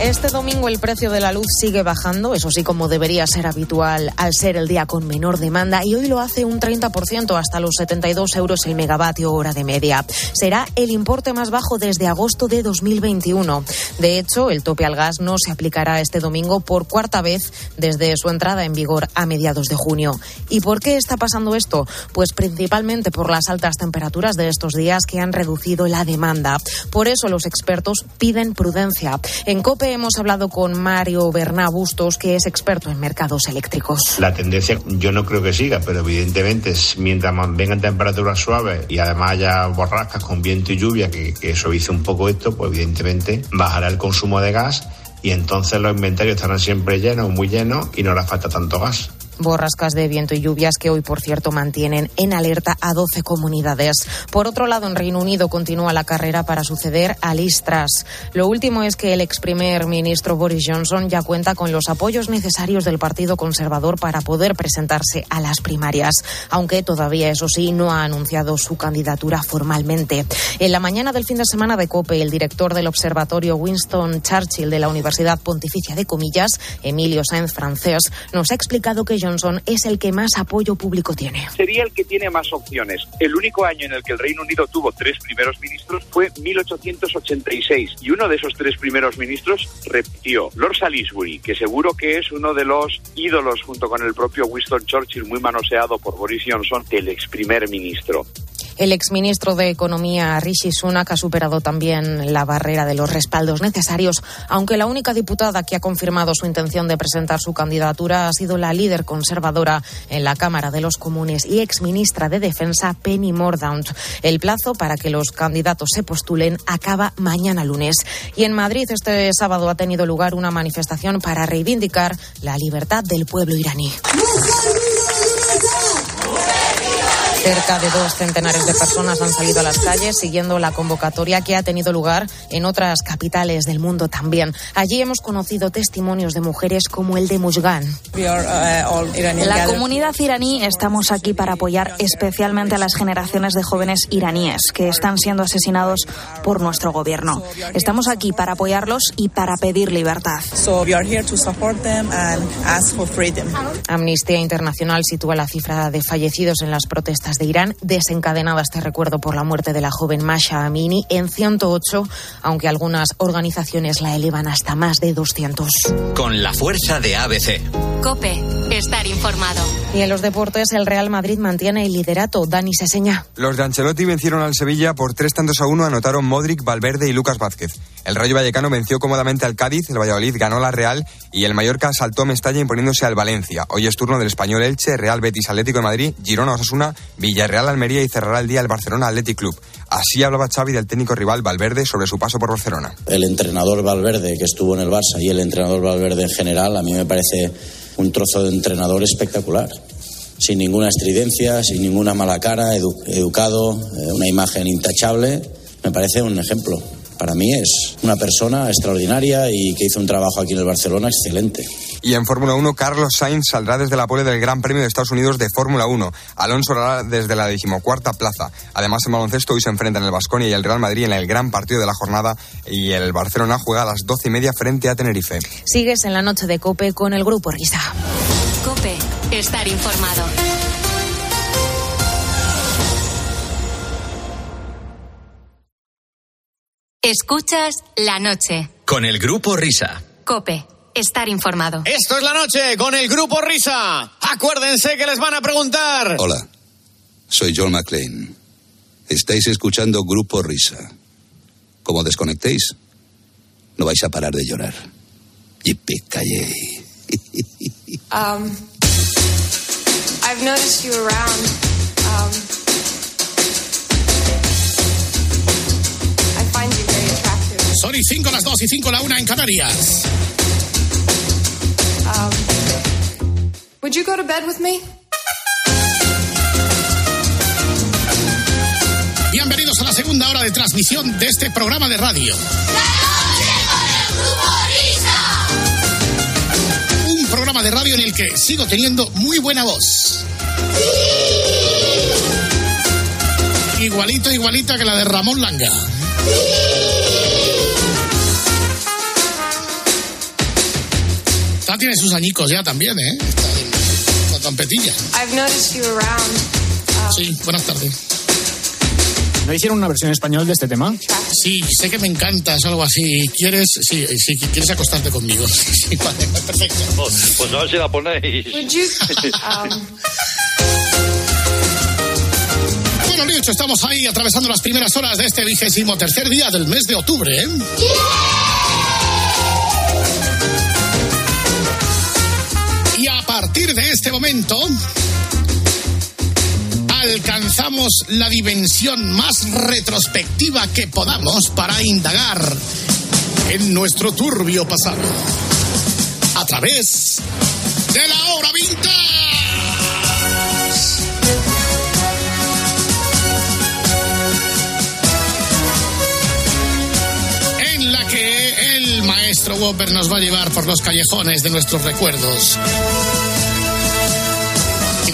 Este domingo el precio de la luz sigue bajando, eso sí como debería ser habitual al ser el día con menor demanda y hoy lo hace un 30% hasta los 72 euros el megavatio hora de media. Será el importe más bajo desde agosto de 2021. De hecho, el tope al gas no se aplicará este domingo por cuarta vez desde su entrada en vigor a mediados de junio. ¿Y por qué está pasando esto? Pues principalmente por las altas temperaturas de estos días que han reducido la demanda. Por eso los expertos piden prudencia. En COPE hemos hablado con Mario Berná Bustos, que es experto en mercados eléctricos. La tendencia yo no creo que siga, pero evidentemente mientras vengan temperaturas suaves y además haya borrascas con viento y lluvia, que, que suavice un poco esto, pues evidentemente bajará el consumo de gas y entonces los inventarios estarán siempre llenos, muy llenos y no hará falta tanto gas borrascas de viento y lluvias que hoy, por cierto, mantienen en alerta a 12 comunidades. Por otro lado, en Reino Unido continúa la carrera para suceder a Liz Truss. Lo último es que el ex primer ministro Boris Johnson ya cuenta con los apoyos necesarios del Partido Conservador para poder presentarse a las primarias, aunque todavía, eso sí, no ha anunciado su candidatura formalmente. En la mañana del fin de semana de COPE, el director del Observatorio Winston Churchill de la Universidad Pontificia de Comillas, Emilio Sainz francés, nos ha explicado que es el que más apoyo público tiene. Sería el que tiene más opciones. El único año en el que el Reino Unido tuvo tres primeros ministros fue 1886 y uno de esos tres primeros ministros repitió. Lord Salisbury, que seguro que es uno de los ídolos junto con el propio Winston Churchill muy manoseado por Boris Johnson del ex primer ministro. El exministro de Economía, Rishi Sunak, ha superado también la barrera de los respaldos necesarios, aunque la única diputada que ha confirmado su intención de presentar su candidatura ha sido la líder conservadora en la Cámara de los Comunes y exministra de Defensa, Penny Mordaunt. El plazo para que los candidatos se postulen acaba mañana lunes. Y en Madrid este sábado ha tenido lugar una manifestación para reivindicar la libertad del pueblo iraní. Cerca de dos centenares de personas han salido a las calles siguiendo la convocatoria que ha tenido lugar en otras capitales del mundo también. Allí hemos conocido testimonios de mujeres como el de Mujgan. La comunidad iraní estamos aquí para apoyar especialmente a las generaciones de jóvenes iraníes que están siendo asesinados por nuestro gobierno. Estamos aquí para apoyarlos y para pedir libertad. Amnistía Internacional sitúa la cifra de fallecidos en las protestas de Irán, desencadenaba este recuerdo por la muerte de la joven Masha Amini en 108, aunque algunas organizaciones la elevan hasta más de 200. Con la fuerza de ABC. Cope, estar informado. Y en los deportes, el Real Madrid mantiene el liderato. Dani Seseña. Los de Ancelotti vencieron al Sevilla por tres tantos a uno, anotaron Modric, Valverde y Lucas Vázquez. El Rayo Vallecano venció cómodamente al Cádiz, el Valladolid ganó la Real y el Mallorca saltó Mestalla imponiéndose al Valencia. Hoy es turno del español Elche, Real Betis Atlético de Madrid, Girona Osasuna, Villarreal Almería y cerrará el día el Barcelona Athletic Club. Así hablaba Xavi del técnico rival Valverde sobre su paso por Barcelona. El entrenador Valverde que estuvo en el Barça y el entrenador Valverde en general a mí me parece un trozo de entrenador espectacular. Sin ninguna estridencia, sin ninguna mala cara, educado, eh, una imagen intachable. Me parece un ejemplo. Para mí es una persona extraordinaria y que hizo un trabajo aquí en el Barcelona excelente. Y en Fórmula 1, Carlos Sainz saldrá desde la pole del Gran Premio de Estados Unidos de Fórmula 1. Alonso hará desde la decimocuarta plaza. Además, en baloncesto hoy se enfrentan el Vasconia y el Real Madrid en el gran partido de la jornada y el Barcelona juega a las doce y media frente a Tenerife. Sigues en la noche de Cope con el Grupo Risa. Cope, estar informado. Escuchas la noche. Con el Grupo Risa. Cope, estar informado. Esto es la noche con el Grupo Risa. Acuérdense que les van a preguntar. Hola, soy John McClane. Estáis escuchando Grupo Risa. Como desconectéis, no vais a parar de llorar. Yippee um, I've noticed you around. Um, Son y 5 las 2 y 5 la 1 en Canarias. Um, would you go to bed with me? Bienvenidos a la segunda hora de transmisión de este programa de radio. Un programa de radio en el que sigo teniendo muy buena voz. igualita, igualita que la de Ramón Langa. Esta tiene sus añicos ya también, ¿eh? Esta, esta trompetilla. I've noticed you around. Um, Sí, buenas tardes. ¿No hicieron una versión en español de este tema? Sí, sé que me encantas, algo así. ¿Quieres? Sí, sí, quieres acostarte conmigo. Sí, vale, perfecto. Pues a ver si la ponéis. would you? Um, Bueno, lo dicho, estamos ahí atravesando las primeras horas de este vigésimo tercer día del mes de octubre. ¿eh? Y alcanzamos la dimensión más retrospectiva que podamos para indagar en nuestro turbio pasado. A través de la hora vintage. en la que el maestro Whopper nos va a llevar por los callejones de nuestros recuerdos.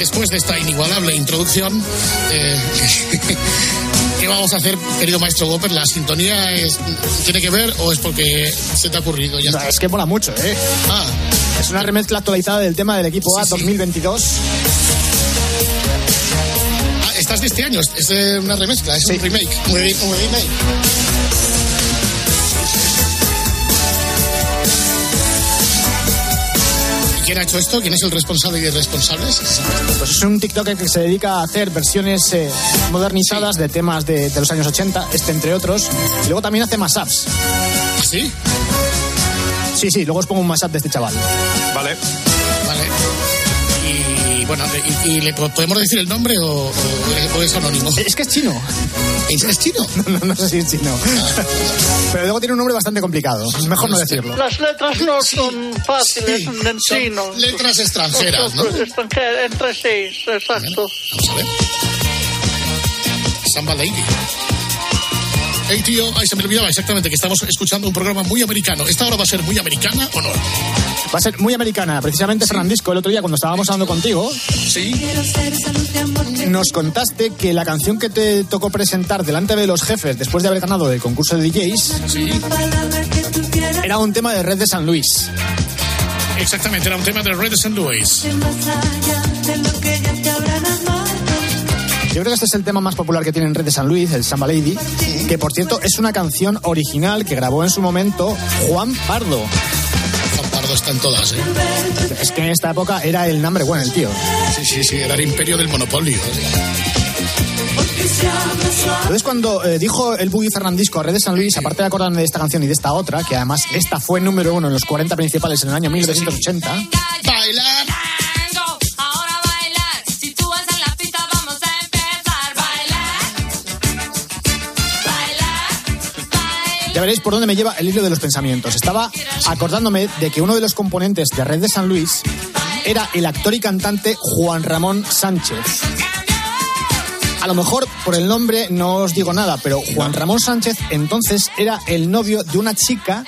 Después de esta inigualable introducción, eh, ¿qué vamos a hacer, querido maestro Whopper? ¿La sintonía es- tiene que ver o es porque se te ha ocurrido ya? No, es que mola mucho, ¿eh? Ah, Es una remezcla actualizada del tema del equipo A Sí, sí. 2022. ah, ¿estás de este año? ¿Es- ¿Es eh, una remezcla? ¿Es un remake? Un re- un remake. Quién ha hecho esto? ¿Quién es el responsable y irresponsables? Pues es un TikToker que se dedica a hacer versiones eh, modernizadas de temas de, de los años 80, este entre otros. Y luego también hace mashups. ¿Sí? Sí, sí, luego os pongo un mashup de este chaval. Vale. Y bueno, ¿y, y le po- podemos decir el nombre o, o- o es anónimo? Es que es chino. ¿Es, es chino? No, no sé si es chino. Pero luego tiene un nombre bastante complicado. Mejor no decirlo. Las letras no son fáciles Sí, en son chino. letras extranjeras, ¿no? Extranjeras, entre sí, exacto. Vamos a ver. Samba Lady. Hey, tío, ay, se me olvidaba exactamente que estamos escuchando un programa muy americano. ¿Esta hora va a ser muy americana o no? Va a ser muy americana. Precisamente, Fernandisco, el otro día cuando estábamos hablando contigo, Sí. nos contaste que la canción que te tocó presentar delante de los jefes después de haber ganado el concurso de DJs era un tema de Red de San Luis. Exactamente, era un tema de Red St. Louis. Yo creo que este es el tema más popular que tiene en Red de San Luis, el Samba Lady, que por cierto es una canción original que grabó en su momento Juan Pardo. Juan Pardo está en todas, ¿eh? Es que en esta época era el nombre bueno, el tío. Sí, sí, sí, era el imperio del monopolio. Entonces cuando eh, dijo el Buggy Fernandisco a Red de San Luis, aparte de acordarme de esta canción y de esta otra, que además esta fue número uno en los 40 principales en el año 1980, Bailar. Veréis por dónde me lleva el hilo de los pensamientos. Estaba acordándome de que uno de los componentes de Red de San Luis era el actor y cantante Juan Ramón Sánchez. A lo mejor por el nombre no os digo nada, pero Juan Ramón Sánchez entonces era el novio de una chica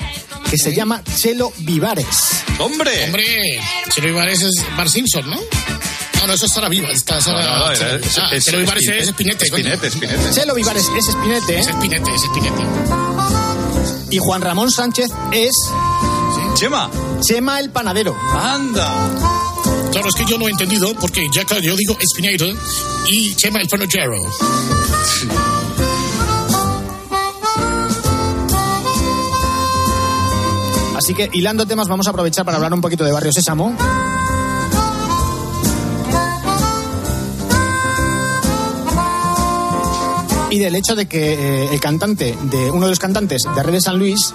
que se llama Chelo Vivares. ¡Hombre! ¡Hombre! Chelo Ibares es Bar Simpson, ¿no? No, no, eso estará viva. Está, No, no, no, es- Ah, es- Chelo Ibares Espinete. es Espinete. Espinete, Espinete. Chelo Vivares es Espinete Es Espinete, es Espinete. Y Juan Ramón Sánchez es Chema. Chema el Panadero. Anda. Claro, es que yo no he entendido porque ya claro, yo digo Espinete y Chema el Panogero. Así que hilando temas vamos a aprovechar para hablar un poquito de Barrio Sésamo. Y del hecho de que eh, el cantante, de uno de los cantantes de Red de San Luis,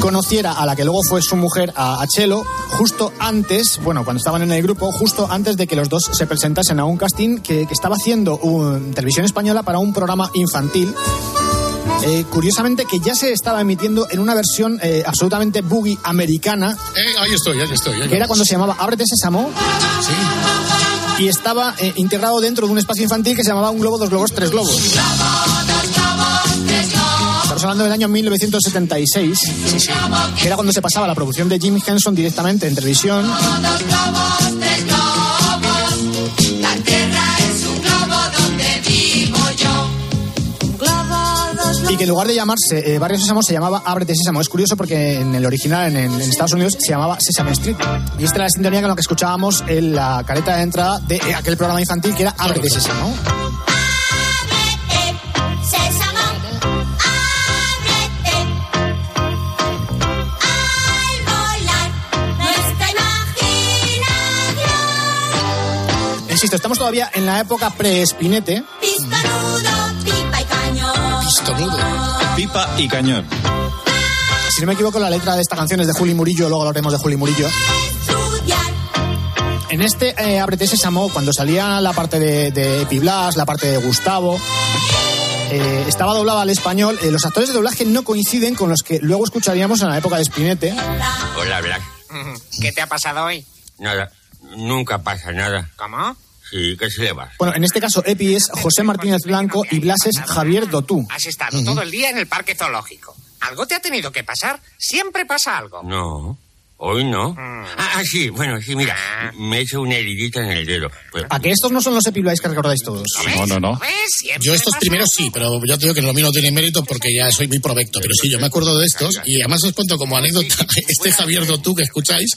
conociera a la que luego fue su mujer, a, a Chelo, justo antes, bueno, cuando estaban en el grupo, justo antes de que los dos se presentasen a un casting que, que estaba haciendo un- televisión española para un programa infantil eh, curiosamente que ya se estaba emitiendo en una versión eh, absolutamente boogie americana, Eh, ahí estoy, ahí estoy. ahí que era cuando se llamaba Ábrete Sésamo, Sí. y estaba integrado dentro de un espacio infantil que se llamaba Un globo, dos globos, tres globos. Estamos hablando del año 1976, que era cuando se pasaba la producción de Jim Henson directamente en televisión. Y que en lugar de llamarse eh, Barrio Sésamo se llamaba Ábrete Sésamo. Es curioso porque en el original, en, en Estados Unidos, se llamaba Sesame Street. Y esta era la sintonía con la que escuchábamos en la careta de entrada de eh, aquel programa infantil que era Ábrete. Sésamo, Insisto, estamos todavía en la época pre-espinete. Pistonudo, pipa y cañón. Pipa y cañón. Si no me equivoco, la letra de esta canción es de Juli Murillo, luego hablaremos de Juli Murillo. En este eh, Ábrete Sésamo, cuando salía la parte de, de Epi Blas, la parte de Gustavo, eh, estaba doblada al español. Eh, los actores de doblaje no coinciden con los que luego escucharíamos en la época de Spinete. Hola, Blas. ¿Qué te ha pasado hoy? Nada, nunca pasa nada. ¿Cómo? Sí, ¿qué se? Bueno, en este caso Epi es José Martínez Blanco y Blas es Javier Dotú. Has estado todo el día en el parque zoológico. ¿Algo te ha tenido que pasar? Siempre pasa algo. No, hoy no. Ah, ah, sí, bueno, sí, mira, me he hecho una heridita en el dedo. Pues, ¿A que estos no son los Epi Blas que recordáis todos? No, no, no. Yo estos primeros sí, pero ya te digo que lo mío no tiene mérito porque ya soy muy provecto. Pero sí, yo me acuerdo de estos y además os cuento como anécdota, este Javier Dotú que escucháis,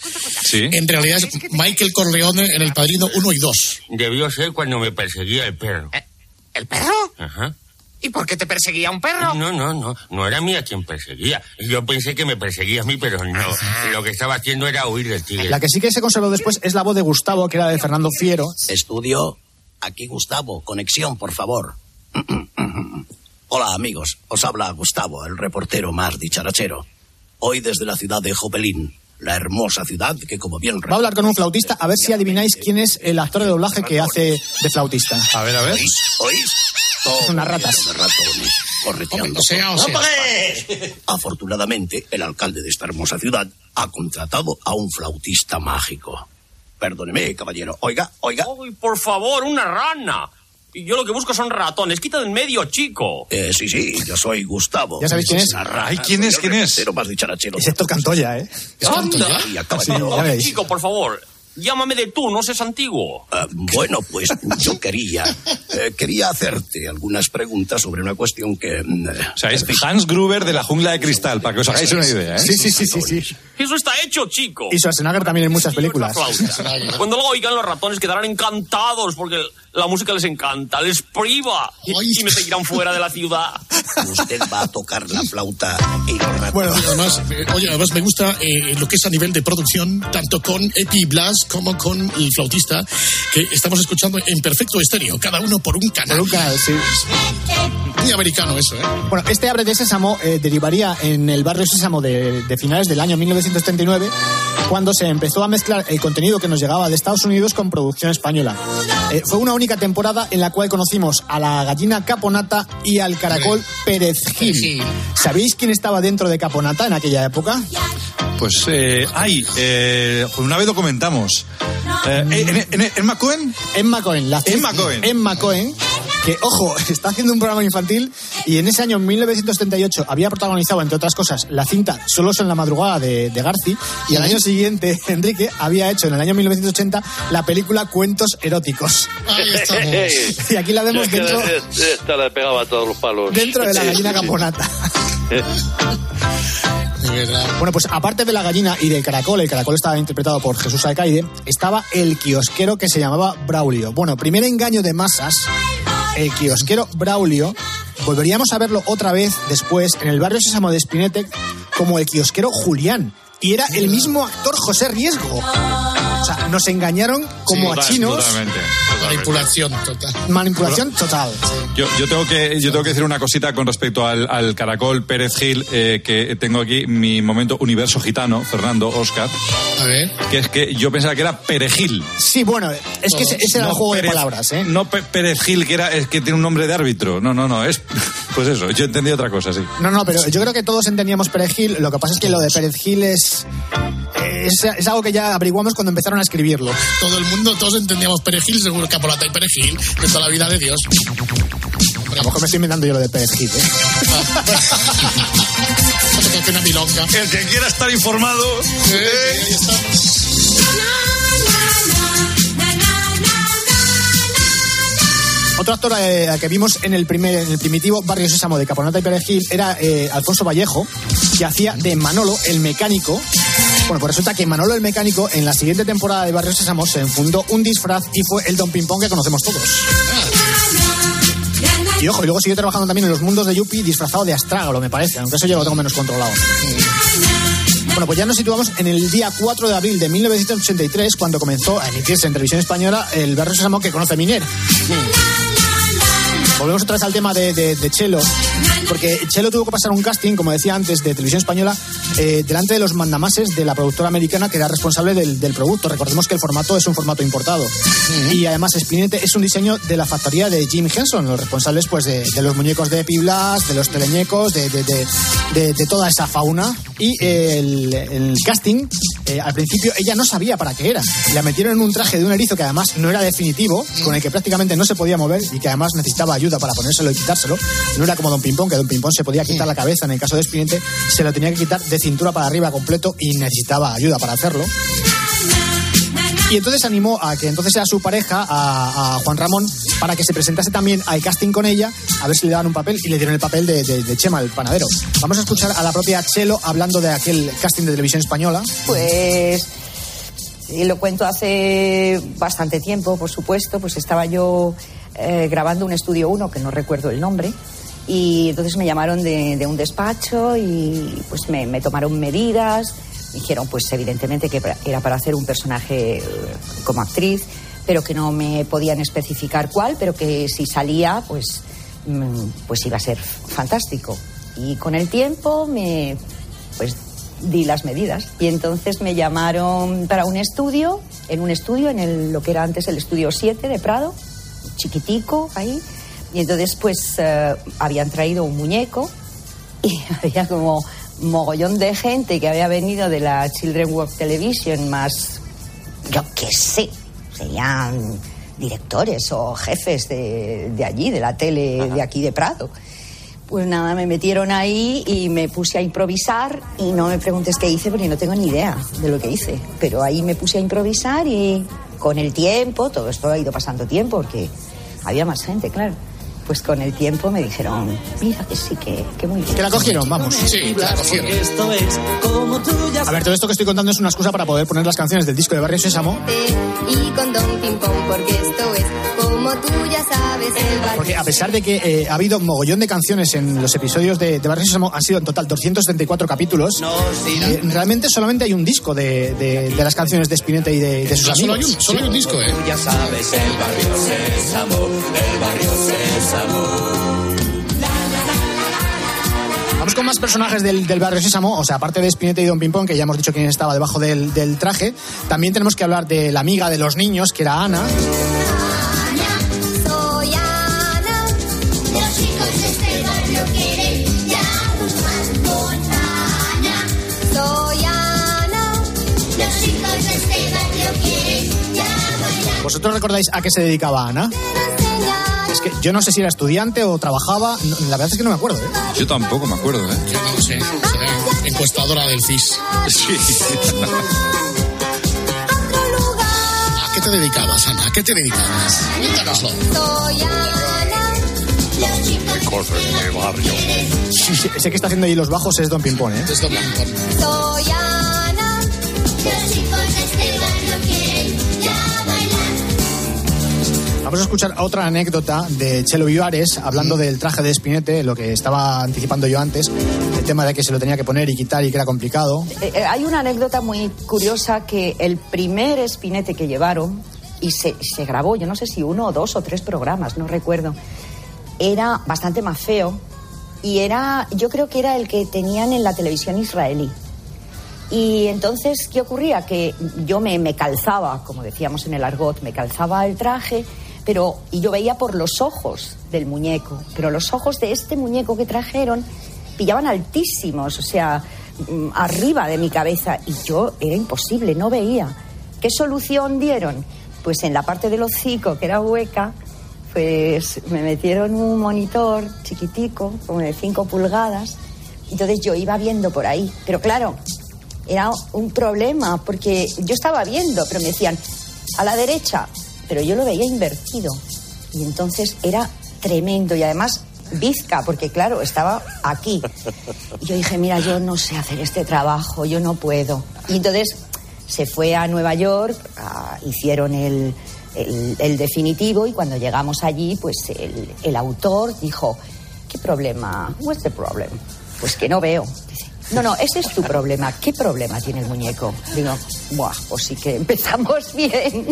Sí. en realidad es Michael Corleone en El Padrino 1 y 2. debió ser cuando me perseguía el perro. ¿El perro? Ajá. ¿Y por qué te perseguía un perro? No, no, no, no era mía quien perseguía. Yo pensé que me perseguía a mí, pero no. Lo que estaba haciendo era huir del tigre. La que sí que se conservó después es la voz de Gustavo, que era de Fernando Fiero. Estudio, aquí Gustavo, conexión, por favor. Hola amigos, os habla Gustavo, el reportero más dicharachero. Hoy desde la ciudad de Jopelín, la hermosa ciudad que como bien... Va a hablar con un flautista a ver si adivináis quién es el actor de doblaje que hace de flautista. A ver, a ver. ¿Oís? ¿Oís? Es unas ratas. Correteando. Sea, o por- sea. ¡Hombre! Afortunadamente, el alcalde de esta hermosa ciudad ha contratado a un flautista mágico. Perdóneme, caballero. Oiga, oiga. Ay, por favor, una rana. Y yo lo que busco son ratones. Quita del medio, chico. Eh, sí, sí, yo soy Gustavo. ¿Ya sabéis quién es? Ay, ¿quién es? ¿Quién es? reportero más dicharachero. Es Héctor Cantoya, ¿eh? Anda. Y a Sí, caballero. ya veis. Chico, por favor. Llámame de tú, no seas antiguo. Ah, bueno, pues yo quería, eh, quería hacerte algunas preguntas sobre una cuestión que... mm, O sea, es Hans Gruber de la jungla de cristal, para que os hagáis una idea, ¿eh? Sí, sí, sí, sí, sí. Eso está hecho, chico. Y Schwarzenegger también en muchas películas. Cuando lo oigan los ratones quedarán encantados porque la música les encanta, les priva y, y me seguirán fuera de la ciudad. Usted va a tocar la flauta y los ratones. Bueno, además, eh, oye, además me gusta eh, lo que es a nivel de producción, tanto con Epi Blas como con el flautista, que estamos escuchando en perfecto estéreo, cada uno por un canal. Por un canal, sí. Muy americano eso, ¿eh? Bueno, este Abre de Sésamo eh, derivaría en el barrio Sésamo de, de finales del año 1939, cuando se empezó a mezclar el contenido que nos llegaba de Estados Unidos con producción española. Eh, fue una única temporada en la cual conocimos a la gallina Caponata y al caracol Pérez Gil. ¿Sabéis quién estaba dentro de Caponata en aquella época? Pues, eh, ay, eh, una vez lo comentamos. Eh, ¿en, en, Emma Cohen? Emma Cohen. La actriz Emma Cohen. Emma Cohen, que, ojo, está haciendo un programa infantil y en ese año, en 1978, había protagonizado, entre otras cosas, la cinta Solos en la madrugada de, de Garci y al año siguiente, Enrique había hecho, en el año 1980, la película Cuentos Eróticos. Ahí. Y aquí la vemos dentro, Esta le pegaba a todos los palos. dentro de la gallina caponata. Bueno, pues aparte de la gallina y del caracol, el caracol estaba interpretado por Jesús Alcaide, estaba el kiosquero que se llamaba Braulio. Bueno, primer engaño de masas, el kiosquero Braulio, volveríamos a verlo otra vez después en el barrio Sésamo de Spinete como el kiosquero Julián. Y era el mismo actor José Riesgo. Nos engañaron como Sí, a chinos. Totalmente. Manipulación total. Manipulación total. Yo, yo tengo que yo tengo que decir una cosita con respecto al, al caracol Pérez Gil, eh, que tengo aquí mi momento universo gitano, Fernando, Oscar. A ver. Que es que yo pensaba que era Perejil. Sí, bueno, es que ese, ese era el juego Pérez- de palabras, ¿eh? No Pérez Gil, que era, es que tiene un nombre de árbitro. No, no, no, es. Pues eso, yo entendí otra cosa, sí. No, no, pero yo creo que todos entendíamos Perejil. Lo que pasa es que lo de Perejil es, es, es algo que ya averiguamos cuando empezaron a escribirlo. Todo el mundo, todos entendíamos perejil, seguro Capolata y perejil, de toda la vida de Dios. A lo mejor me estoy inventando yo lo de Perejil, ¿eh? Una milonga. El que quiera estar informado. ahí está. Otro actor eh, que vimos en el, primer, en el primitivo Barrio Sésamo de Caponata y Perejil era eh, Alfonso Vallejo, que hacía de Manolo el mecánico. Bueno, pues resulta que Manolo el mecánico en la siguiente temporada de Barrio Sésamo se enfundó un disfraz y fue el Don Pimpón que conocemos todos. Y ojo, y luego siguió trabajando también en los mundos de Yuppie disfrazado de astrágalo, me parece, aunque eso yo lo tengo menos controlado. Bueno, pues ya nos situamos en el día 4 de abril de 1983, cuando comenzó a emitirse en televisión española el Barrio Sésamo que conoce Miner. Volvemos otra vez al tema de, de, de Chelo, porque Chelo tuvo que pasar un casting, como decía antes, de televisión española, eh, delante de los mandamases de la productora americana que era responsable del, del producto. Recordemos que el formato es un formato importado. Y además Spinette es un diseño de la factoría de Jim Henson, los responsables pues de, de los muñecos de Piblas, de los teleñecos, de, de- toda esa fauna. Y el, el casting, eh, al principio ella no sabía para qué era. La metieron en un traje de un erizo que además no era definitivo, con el que prácticamente no se podía mover y que además necesitaba ayuda para ponérselo y quitárselo. No era como Don Pimpón, que Don Pimpón se podía quitar la cabeza. En el caso de Spinette, se lo tenía que quitar de cintura para arriba completo y necesitaba ayuda para hacerlo. Y entonces animó a que entonces era su pareja, a, Juan Ramón, para que se presentase también al casting con ella, a ver si le daban un papel, y le dieron el papel de, de- Chema, el panadero. Vamos a escuchar a la propia Chelo hablando de aquel casting de televisión española. Pues y lo cuento hace bastante tiempo, por supuesto, pues estaba yo eh, grabando un estudio 1, que no recuerdo el nombre, y entonces me llamaron de, un despacho y pues me tomaron medidas, dijeron pues evidentemente que era para hacer un personaje eh, como actriz, pero que no me podían especificar cuál, pero que si salía pues, mm, pues iba a ser fantástico. Y con el tiempo me pues di las medidas y entonces me llamaron para un estudio, en un estudio, en el, lo que era antes el estudio 7 de Prado, chiquitico ahí, y entonces pues eh, habían traído un muñeco y había como mogollón de gente que había venido de la Children Work Television más, yo qué sé, serían directores o jefes de, de allí, de la tele de aquí de Prado. Pues nada, me metieron ahí y me puse a improvisar y no me preguntes qué hice porque no tengo ni idea de lo que hice. Pero ahí me puse a improvisar y con el tiempo, todo esto ha ido pasando tiempo porque había más gente, claro. Pues con el tiempo me dijeron, mira que sí, que, que muy bien. Que la cogieron, vamos. Sí, la cogieron. A ver, todo esto que estoy contando es una excusa para poder poner las canciones del disco de Barrio Sésamo, Y con Don Ping Pong, porque esto es como tú ya sabes el barrio. porque a pesar de que eh, ha habido mogollón de canciones en los episodios de, de Barrio Sésamo, han sido en total 274 capítulos, eh, realmente solamente hay un disco de, de- de las canciones de Spinetta y de, de sus Ah, solo amigos. hay un- solo hay un disco, ¿eh? Ya sabes, el barrio Sésamo, el barrio Sésamo. Vamos con más personajes del, del barrio Sésamo, o sea, aparte de Spinetta y Don Pimpón, que ya hemos dicho quién estaba debajo del, del traje, también tenemos que hablar de la amiga de los niños, que era Ana. ¿Vosotros recordáis a qué se dedicaba Ana? Es que yo no sé si era estudiante o trabajaba, no- la verdad es que no me acuerdo. ¿eh? Yo tampoco me acuerdo, ¿eh? Yo no lo sé. Será encuestadora del CIS. Sí. ¿A qué te dedicabas, Ana? ¿A qué te dedicabas? Cuéntanoslo. Soy Ana, los chicos de barrio. Sí, sí, sé que está haciendo ahí los bajos, es Don Pimpón, ¿eh? Es Don Pimpón. Soy Ana, Vamos a escuchar otra anécdota de Chelo Vivares hablando del traje de Spinette, lo que estaba anticipando yo antes, el tema de que se lo tenía que poner y quitar y que era complicado. Eh, eh, hay una anécdota muy curiosa que el primer espinete que llevaron, y se, se grabó, yo no sé si uno o dos o tres programas, no recuerdo, era bastante más feo y era, yo creo que era el que tenían en la televisión israelí. Y entonces, ¿qué ocurría? Que yo me, me calzaba, como decíamos en el argot, me calzaba el traje, pero y yo veía por los ojos del muñeco, pero los ojos de este muñeco que trajeron pillaban altísimos, o sea, mm, arriba de mi cabeza, y yo era imposible, no veía. ¿Qué solución dieron? Pues en la parte del hocico, que era hueca, pues me metieron un monitor chiquitico, como de 5 pulgadas, entonces yo iba viendo por ahí. Pero claro, era un problema, porque yo estaba viendo, pero me decían, a la derecha, pero yo lo veía invertido. Y entonces era tremendo y además bizca, porque claro, estaba aquí. Y yo dije, mira, yo no sé hacer este trabajo, yo no puedo. Y entonces se fue a Nueva York, hicieron el, el- definitivo y cuando llegamos allí, pues el, el autor dijo, ¿qué problema? What's the problem? Pues que no veo. No, no, ese es tu problema. ¿Qué problema tiene el muñeco? Digo, buah, pues sí que empezamos bien.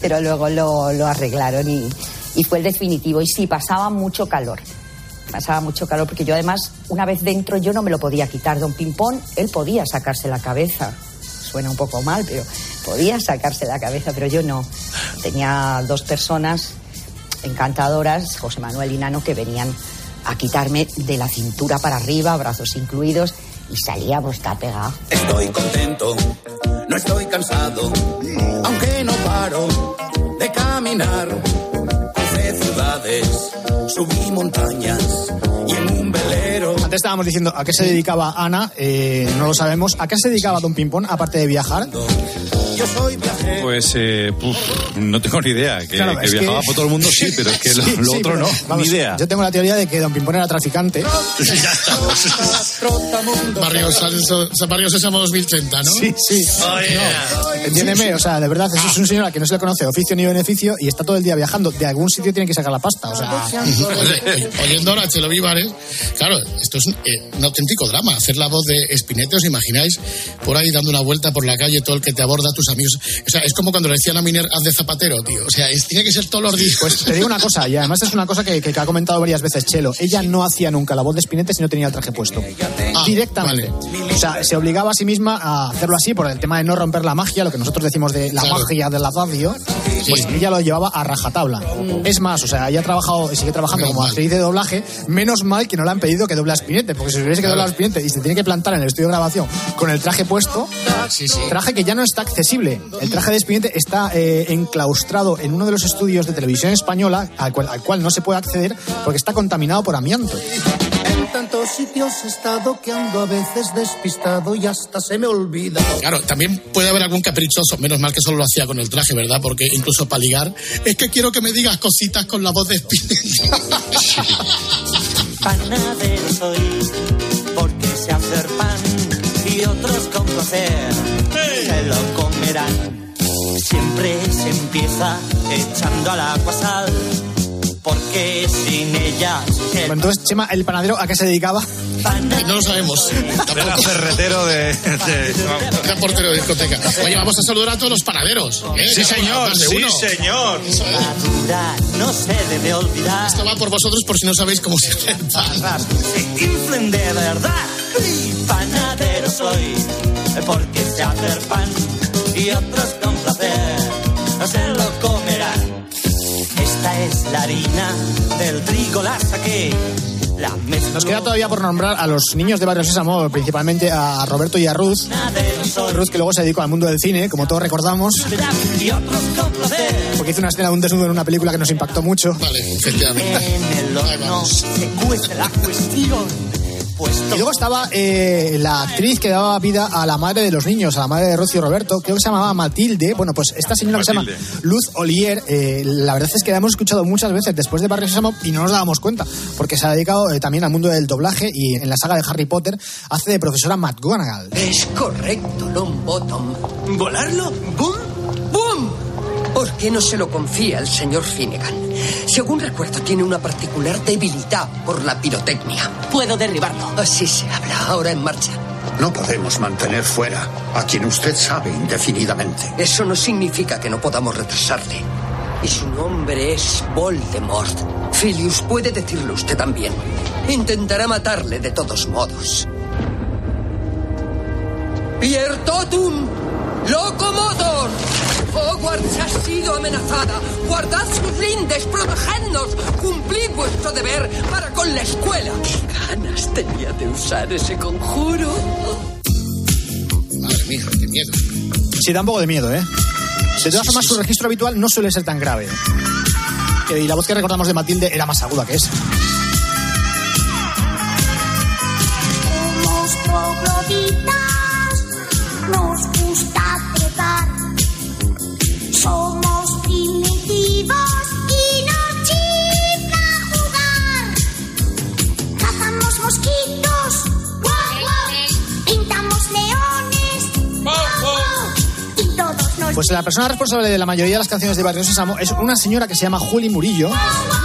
Pero luego lo, lo arreglaron y, y fue el definitivo. Y sí, pasaba mucho calor. Pasaba mucho calor porque yo además, una vez dentro, yo no me lo podía quitar. Don Pimpón, él podía sacarse la cabeza. Suena un poco mal, pero podía sacarse la cabeza, pero yo no. Tenía dos personas encantadoras, José Manuel y Nano, que venían a quitarme de la cintura para arriba, brazos incluidos, y salíamos pegado. Estoy contento, no estoy cansado, aunque no paro de caminar. Crucé ciudades, subí montañas y en un velero. Antes estábamos diciendo a qué se dedicaba Ana, eh, no lo sabemos. ¿A qué se dedicaba Don Pimpón, aparte de viajar? Yo soy viajero. Pues eh, puf, no tengo ni idea. Que, Claro, que viajaba por todo el mundo, sí, pero es que lo, Sí, lo sí, otro pero, no. vamos, ni idea. Yo tengo la teoría de que Don Pimpón era traficante. Barrio, Sal- Barrio Sésamo 2030, ¿no? Sí, sí. No, entiéndeme, o sea, de verdad, eso es un señor al que no se le conoce oficio ni beneficio y está todo el día viajando. De algún sitio tiene que sacar la pasta, o sea... Oye, Oyendo ahora a Chelo Vivares, claro, esto es un, eh, un auténtico drama. Hacer la voz de Espinete, ¿os imagináis? Por ahí dando una vuelta por la calle, todo el que te aborda, tus amigos. O sea, es como cuando le decían a Miner, haz de zapatero, tío. O sea, es- tiene que ser todos los días. Pues te digo una cosa, y además es una cosa que, que ha comentado varias veces Chelo. Ella no hacía nunca la voz de Spinetta si no tenía el traje puesto. Ah, Directamente. O sea, se obligaba a sí misma a hacerlo así por el tema de no romper la magia, lo que nosotros decimos de la Claro. magia de la radio. Pues ella lo llevaba a rajatabla. Es más, o sea, ella ha trabajado y sigue trabajando como actriz de doblaje. Menos mal que no le han pedido que doble a Spinette, porque si hubiese que doblar a Spinette y se tiene que plantar en el estudio de grabación con el traje puesto, traje que ya no está accesible. El traje de Spinette está eh, enclaustrado en uno de los estudios de televisión española al cual, al cual no se puede acceder porque está contaminado por amianto. En tantos sitios he estado que ando a veces despistado y hasta se me olvida. Claro, también puede haber algún caprichoso, menos mal que solo lo hacía con el traje, ¿verdad? Porque incluso para ligar, es que quiero que me digas cositas con la voz de Spinetta. Soy, porque sé hacer pan y otros con placer se lo comerán. Siempre se empieza echando al agua sal, porque sin ellas el Bueno, entonces, Chema, el panadero, ¿a qué se dedicaba? No lo sabemos. Era ferretero de. de- Era portero de discoteca. Oye, vamos a saludar a todos los panaderos. ¿eh? Sí, señor, sí, uno. señor. Madura no se debe olvidar. Esto va por vosotros por si no sabéis cómo se hace. Se inflen de verdad. Y panadero soy, porque sé hacer pan y otros con placer se lo comerán. Es la harina del trigo, la saqué. La Nos queda todavía por nombrar a los niños de Barrio Sésamo, principalmente a Roberto y a Ruth. Ruth, que luego se dedicó al mundo del cine, como todos recordamos, porque hizo una escena de un desnudo en una película que nos impactó mucho. Vale, efectivamente. En el horno se cuece la cuestión. Y luego estaba eh, la actriz que daba vida a la madre de los niños, a la madre de Rocío Roberto, creo que se llamaba Matilde. Bueno, pues esta señora que se llama Luz Olier, eh, la verdad es que la hemos escuchado muchas veces después de Barrio Sésamo y no nos dábamos cuenta, porque se ha dedicado eh, también al mundo del doblaje y en la saga de Harry Potter hace de profesora McGonagall. Es correcto, Longbottom. ¿Volarlo? ¡Bum! ¡Bum! ¿Por qué no se lo confía al señor Finnegan? Según recuerdo, tiene una particular debilidad por la pirotecnia. Puedo derribarlo. Así se habla. Ahora en marcha. No podemos mantener fuera a quien usted sabe indefinidamente. Eso no significa que no podamos retrasarle. Y su nombre es Voldemort. Filius puede decirlo usted también. Intentará matarle de todos modos. ¡Piertotum! ¡Locomotor! Sido amenazada. Guardad sus lindes, protegednos. Cumplid vuestro deber para con la escuela. ¿Qué ganas tenía de usar ese conjuro? Madre mía, qué miedo. Sí, da un poco de miedo, ¿eh? De todas formas, su registro habitual no suele ser tan grave. Eh, Y la voz que recordamos de Matilde era más aguda que esa. Pues la persona responsable de la mayoría de las canciones de Barrio Sésamo es una señora que se llama Juli Murillo,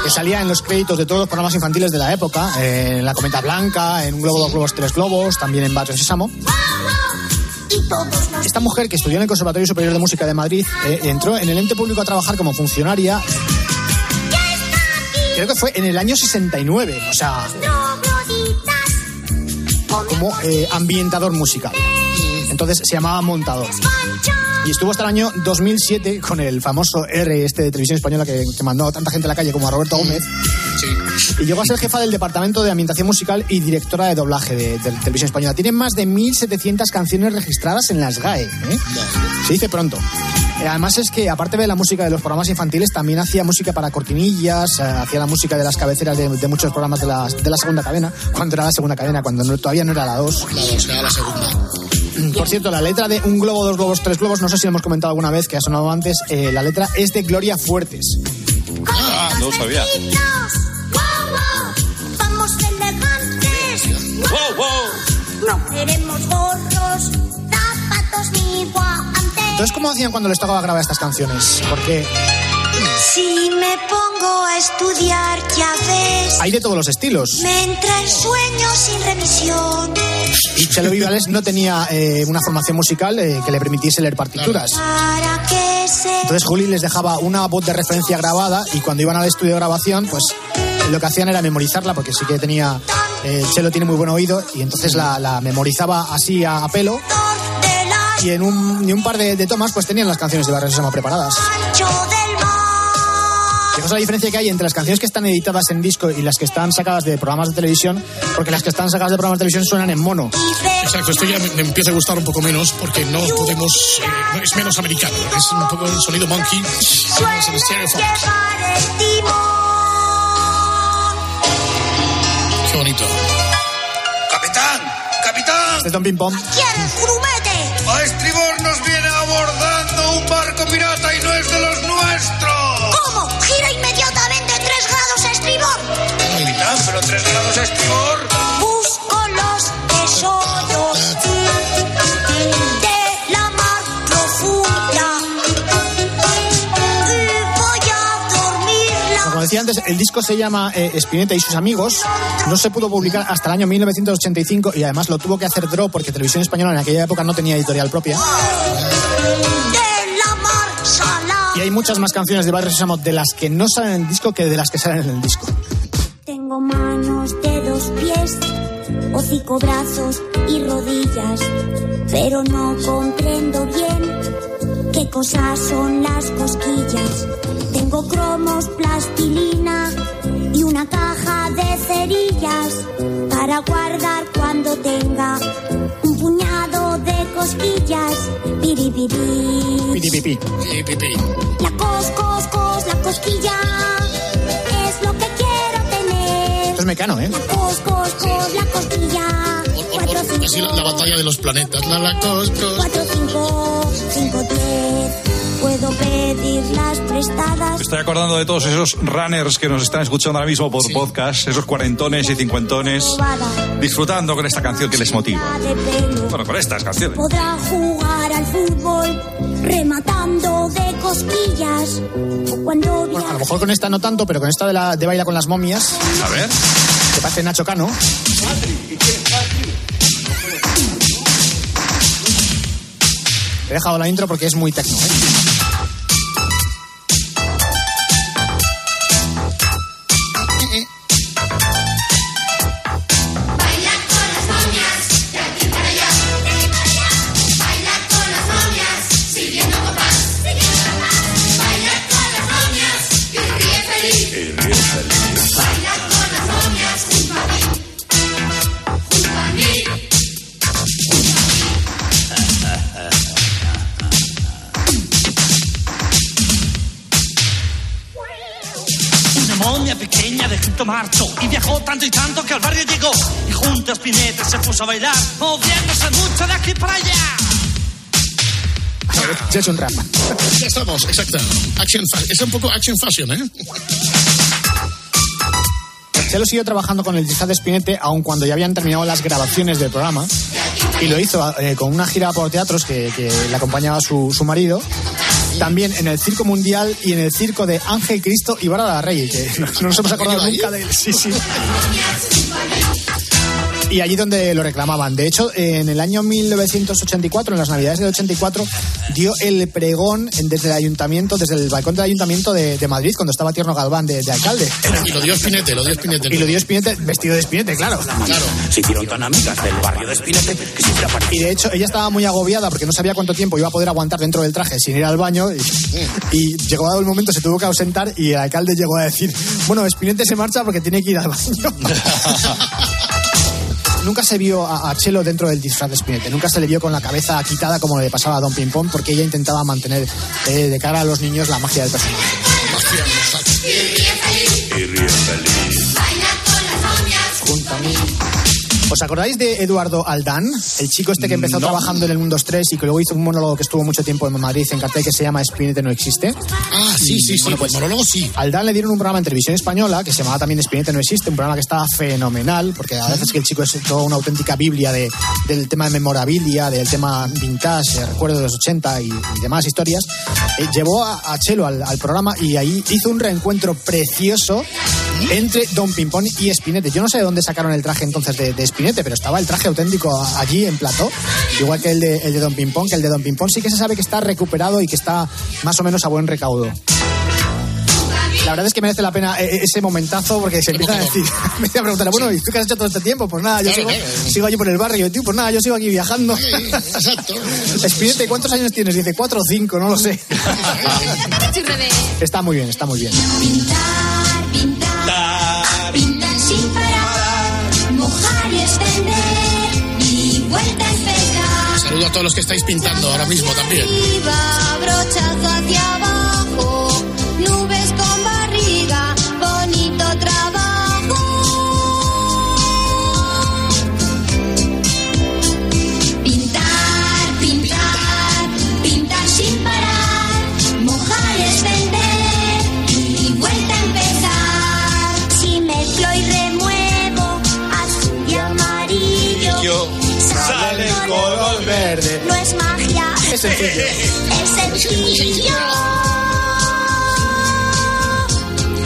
que salía en los créditos de todos los programas infantiles de la época, en La Cometa Blanca, en Un Globo, Dos Globos, Tres Globos, también en Barrio Sésamo. Esta mujer que estudió en el Conservatorio Superior de Música de Madrid eh, entró en el ente público a trabajar como funcionaria. Creo que fue en el año 69, o sea, como eh, ambientador musical. Entonces se llamaba montador. Y estuvo hasta el año 2007 con el famoso R este de televisión española que, que mandó a tanta gente a la calle como a Roberto Gómez. Y llegó a ser jefa del departamento de ambientación musical y directora de doblaje de, de televisión española. Tiene más de 1.700 canciones registradas en las GAE. ¿eh? Se dice pronto. Eh, Además es que, aparte de la música de los programas infantiles, también hacía música para cortinillas, eh, hacía la música de las cabeceras de, de muchos programas de la, de la segunda cadena, cuando era la segunda cadena, cuando no- todavía no era la 2. La dos, era la segunda. Por cierto, la letra de Un globo, dos globos, tres globos, no sé si lo hemos comentado alguna vez, que ha sonado antes, eh, la letra es de Gloria Fuertes. Ah, no lo sabía. Vamos elegantes. Wow, wow. No queremos gorros, zapatos ni guantes. Entonces, ¿cómo hacían cuando les tocaba grabar estas canciones? Porque Si me pongo a estudiar, ya ves, hay de todos los estilos. me entra el sueño sin remisión. Y Chelo Vivales no tenía eh, una formación musical eh, que le permitiese leer partituras. Para que se Entonces Juli les dejaba una voz de referencia grabada y cuando iban al estudio de grabación, pues lo que hacían era memorizarla, porque sí que tenía, eh, Chelo tiene muy buen oído, y entonces la, la memorizaba así a, a pelo. Y en un, y un par de, de tomas, pues tenían las canciones de Barrio Sésamo preparadas. Fijaos la diferencia que hay entre las canciones que están editadas en disco y las que están sacadas de programas de televisión, porque las que están sacadas de programas de televisión suenan en mono. Exacto, esto ya me, me empieza a gustar un poco menos porque no podemos. eh, es menos americano, es un poco el sonido monkey. Es el. Qué bonito. ¡Capitán! ¡Capitán! Este es Don Ping Pong. ¿Quieres grumete? A estribor tres grados a estribor. Busco los tesoros de la mar profunda. Y voy a dormirla. Como decía antes, el disco se llama eh, Spinetta y sus amigos. No se pudo publicar hasta el año 1985 y además lo tuvo que hacer Dro porque Televisión Española en aquella época no tenía editorial propia. De la mar salada. Y hay muchas más canciones de Barrio Sésamo de las que no salen en el disco que de las que salen en el disco. Tengo pies, hocico, brazos y rodillas, pero no comprendo bien qué cosas son las cosquillas. Tengo cromos, plastilina y una caja de cerillas para guardar cuando tenga un puñado de cosquillas. Piripiri. Piripipi. La cos, cos, cos, la cosquilla es mecano, ¿eh? Cos, cos, cos, la cosquilla. Cuatro, Así la, cinco, la batalla de los planetas. La, la, cos, cos. cuatro, cinco, cinco, diez. Puedo pedirlas prestadas. Estoy acordando de todos esos runners que nos están escuchando ahora mismo por podcast, esos cuarentones y cincuentones, disfrutando con esta canción que les motiva. Bueno, con estas canciones. Podrá jugar al fútbol rematando de cosquillas. O cuando Bueno, a lo mejor con esta no tanto, pero con esta de, la, de Baila con las momias, A ver. que parece Nacho Cano. He dejado la intro porque es muy tecno. ¿eh? Tanto y tanto que al barrio llegó y junto a Spinetta se puso a bailar, moviéndose mucho de aquí para allá. Se ha hecho un rap. Ya estamos, exacto. Action es un poco action fashion, ¿eh? Chelo siguió trabajando con el disfraz de Spinette aun cuando ya habían terminado las grabaciones del programa. Y lo hizo eh, con una gira por teatros que, que le acompañaba su, su marido. También en el Circo Mundial y en el Circo de Ángel Cristo y Bárbara Rey, que no, no nos hemos acordado nunca de él. Sí, sí. Y allí donde lo reclamaban. De hecho, en el año 1984, en las Navidades del 84, dio el pregón desde el ayuntamiento, desde el balcón del ayuntamiento de, de Madrid, cuando estaba Tierno Galván de, de alcalde. Y lo dio Spinete, lo dio Spinete. Y lo dio Spinete, vestido de Spinete, claro. Claro. Se hicieron tan amigas del barrio de Espinete que siempre. Y de hecho, ella estaba muy agobiada porque no sabía cuánto tiempo iba a poder aguantar dentro del traje sin ir al baño. Y, y llegó dado el momento, se tuvo que ausentar y el alcalde llegó a decir: Bueno, Spinete se marcha porque tiene que ir al baño. Nunca se vio a, Chelo dentro del disfraz de Spinete, nunca se le vio con la cabeza quitada como le pasaba a Don Ping Pong, porque ella intentaba mantener eh, de cara a los niños la magia del personaje. ¿Os acordáis de Eduardo Aldán? El chico este que empezó No. trabajando en el Mundo 3 y que luego hizo un monólogo que estuvo mucho tiempo en Madrid en cartel que se llama Spinete no existe. Ah, sí, sí, sí. Bueno, pues- monólogo sí. Al Dan le dieron un programa en televisión española que se llamaba también Spinete no existe, un programa que estaba fenomenal, porque a veces que el chico es toda una auténtica biblia de, del tema de memorabilia, del tema vintage, recuerdo de los 80 y, y demás historias. Eh, llevó a, a Chelo al, al programa y ahí hizo un reencuentro precioso entre Don Pimpón y Spinete. Yo no sé de dónde sacaron el traje entonces de, de Spinete, pero estaba el traje auténtico allí en plató, igual que el de, el de Don Pimpón, que el de Don Pimpón sí que se sabe que está recuperado y que está más o menos a buen recaudo. La verdad es que merece la pena eh, ese momentazo porque se empiezan a decir, me a preguntar, bueno, ¿y tú qué has hecho todo este tiempo? Pues nada, yo Claro, sigo, claro. sigo allí por el barrio, tío, pues nada, yo sigo aquí viajando. Exacto. Espírate, ¿cuántos años tienes? Dice, cuatro o cinco, no lo sé. Está muy bien, está muy bien. A todos los que estáis pintando ahora mismo también. Es sencillo. es sencillo.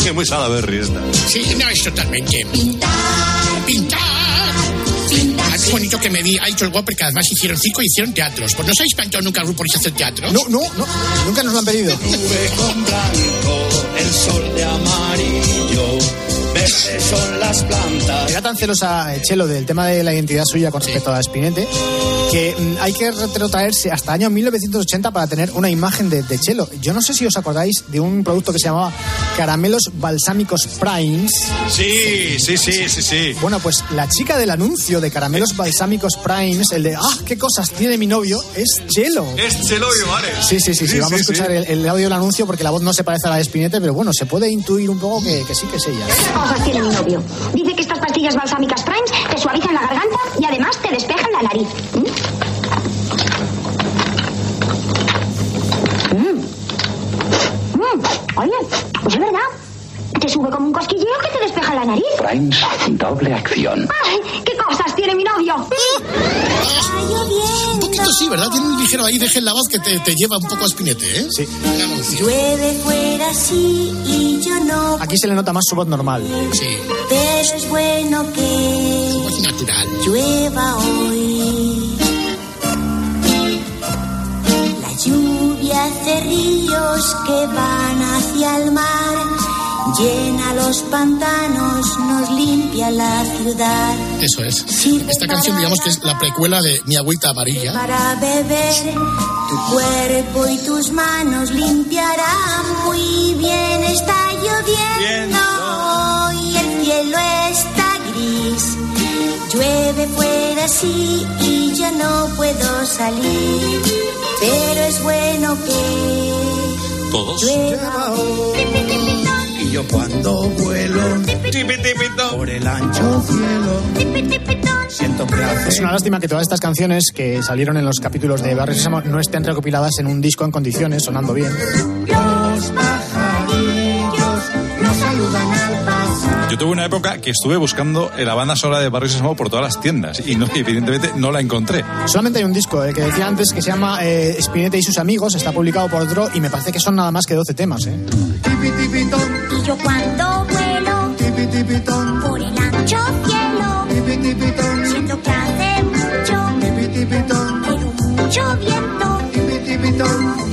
Es muy Salaberry esta. Sí, no, es totalmente. Pintar, Pintar. pintar. Ah, qué bonito que me di. Ha dicho el guapo que además hicieron circo y hicieron teatros. Pues no os habéis planteado nunca al grupo y hacer teatro. No, no, no, nunca nos lo han pedido. Nube con blanco, el sol de amarillo, verdes son las plantas. Era tan celosa eh, Chelo del tema de la identidad suya con respecto a Spinete que mm, hay que retrotraerse hasta el año 1980 para tener una imagen de, de Chelo. Yo no sé si os acordáis de un producto que se llamaba Caramelos Balsámicos Primes. Sí, sí, sí, sí, sí. Bueno, pues la chica del anuncio de Caramelos Balsámicos Primes, el de ¡Ah, qué cosas tiene mi novio! es Chelo. Es Chelo Vivares. Sí, sí, sí, sí, vamos a escuchar El, el audio del anuncio porque la voz no se parece a la de Spinete, pero bueno, se puede intuir un poco que, que sí que es ella. cosas tiene mi novio. Dice que estas pastillas balsámicas Primes te suavizan la garganta y además te despejan la nariz. ¿Mm? Mm. Oye, pues es verdad. Te sube como un cosquilleo que te despeja la nariz. Primes, doble acción. ¡Ay, qué cosas tiene mi novio! Un poquito sí, ¿verdad? Tiene un ligero ahí, dejen la voz que te, te lleva un poco a espinete, ¿eh? Sí. Llueve fuera sí y yo no, Aquí se le nota más su voz normal. Sí. pero es bueno que Voz natural. llueva hoy. Hace ríos que van hacia el mar, llena los pantanos, nos limpia la ciudad. Eso es. Esta canción, digamos que es la precuela de Mi agüita amarilla. Para beber, tu cuerpo y tus manos limpiarán muy bien. Está lloviendo y el cielo está. Llueve fuera sí y yo no puedo salir. Pero es bueno que ¿Todos? llueva. Y yo cuando vuelo por el ancho cielo, siento que hace Es una lástima que todas estas canciones que salieron en los capítulos de Barrio Sésamo no estén recopiladas en un disco en condiciones, sonando bien. Los Yo tuve una época que estuve buscando la banda sonora de Barrio Sésamo por todas las tiendas y no, evidentemente no la encontré. Solamente hay un disco eh, que decía antes que se llama eh, Spinetta y sus amigos, está publicado por otro y me parece que son nada más que 12 temas. ¿eh? Y yo cuando vuelo por el ancho cielo, siento que hace mucho, pero mucho viento.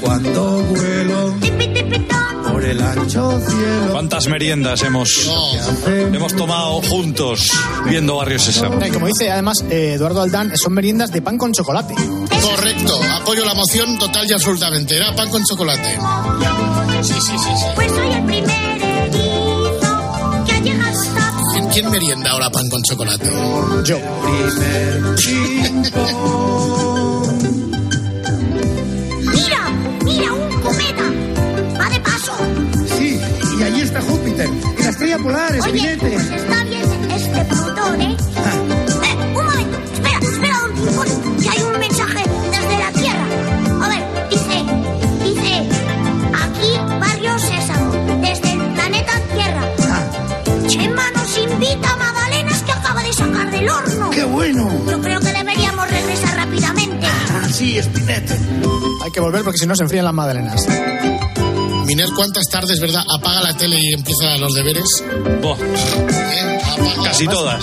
Cuando vuelo por el ancho cielo. ¿Cuántas meriendas hemos, hemos tomado juntos viendo Barrio Sésamo? Eh, Como dice además eh, Eduardo Aldán, son meriendas de pan con chocolate. Correcto, apoyo la moción total y absolutamente. Era pan con chocolate. Sí, sí, sí. sí. Pues soy el primer erizo que ha llegado hasta ¿Quién, quién merienda ahora pan con chocolate? Yo. Estrella polar, Oye, Espinete. pues está bien este Plutón, ¿eh? Eh, un momento. Espera, espera, don Pimpón, que hay un mensaje desde la Tierra. A ver, dice, dice, aquí Barrio Sésamo, desde el planeta Tierra. Chema nos invita a magdalenas que acaba de sacar del horno. ¡Qué bueno! Yo creo que deberíamos regresar rápidamente. Así, Espinete. Hay que volver porque si no se enfrían las magdalenas. Miner, ¿cuántas tardes, verdad? Apaga la tele y empieza los deberes. ¿Eh? Casi todas.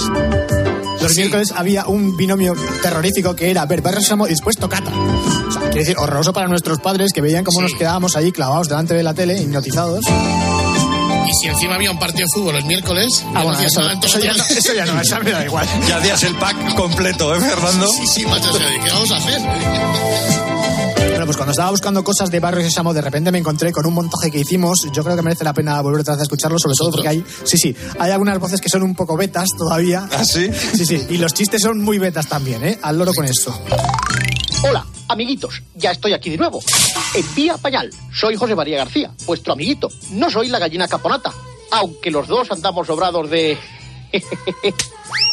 Los miércoles había un binomio terrorífico que era ver Barrio Sésamo y después tocata. O sea, quiere decir, horroroso para nuestros padres que veían cómo Sí. nos quedábamos ahí clavados delante de la tele, hipnotizados. Y si encima había un partido de fútbol el miércoles, Ah, bueno, eso, eso ya no, eso ya no, me da igual. Ya hacías el pack completo, ¿eh, Fernando? Sí, sí, macho, ¿qué vamos a hacer? Pues cuando estaba buscando cosas de Barrio Sésamo, de repente me encontré con un montaje que hicimos. Yo creo que merece la pena volver otra vez a escucharlo, sobre todo porque hay, sí, sí, hay algunas voces que son un poco betas todavía. ¿Ah, sí? Sí, sí, y los chistes son muy betas también, ¿eh? Al loro con esto. Hola, amiguitos, ya estoy aquí de nuevo. Envía pañal. Soy José María García, vuestro amiguito. No soy la gallina caponata, aunque los dos andamos sobrados de...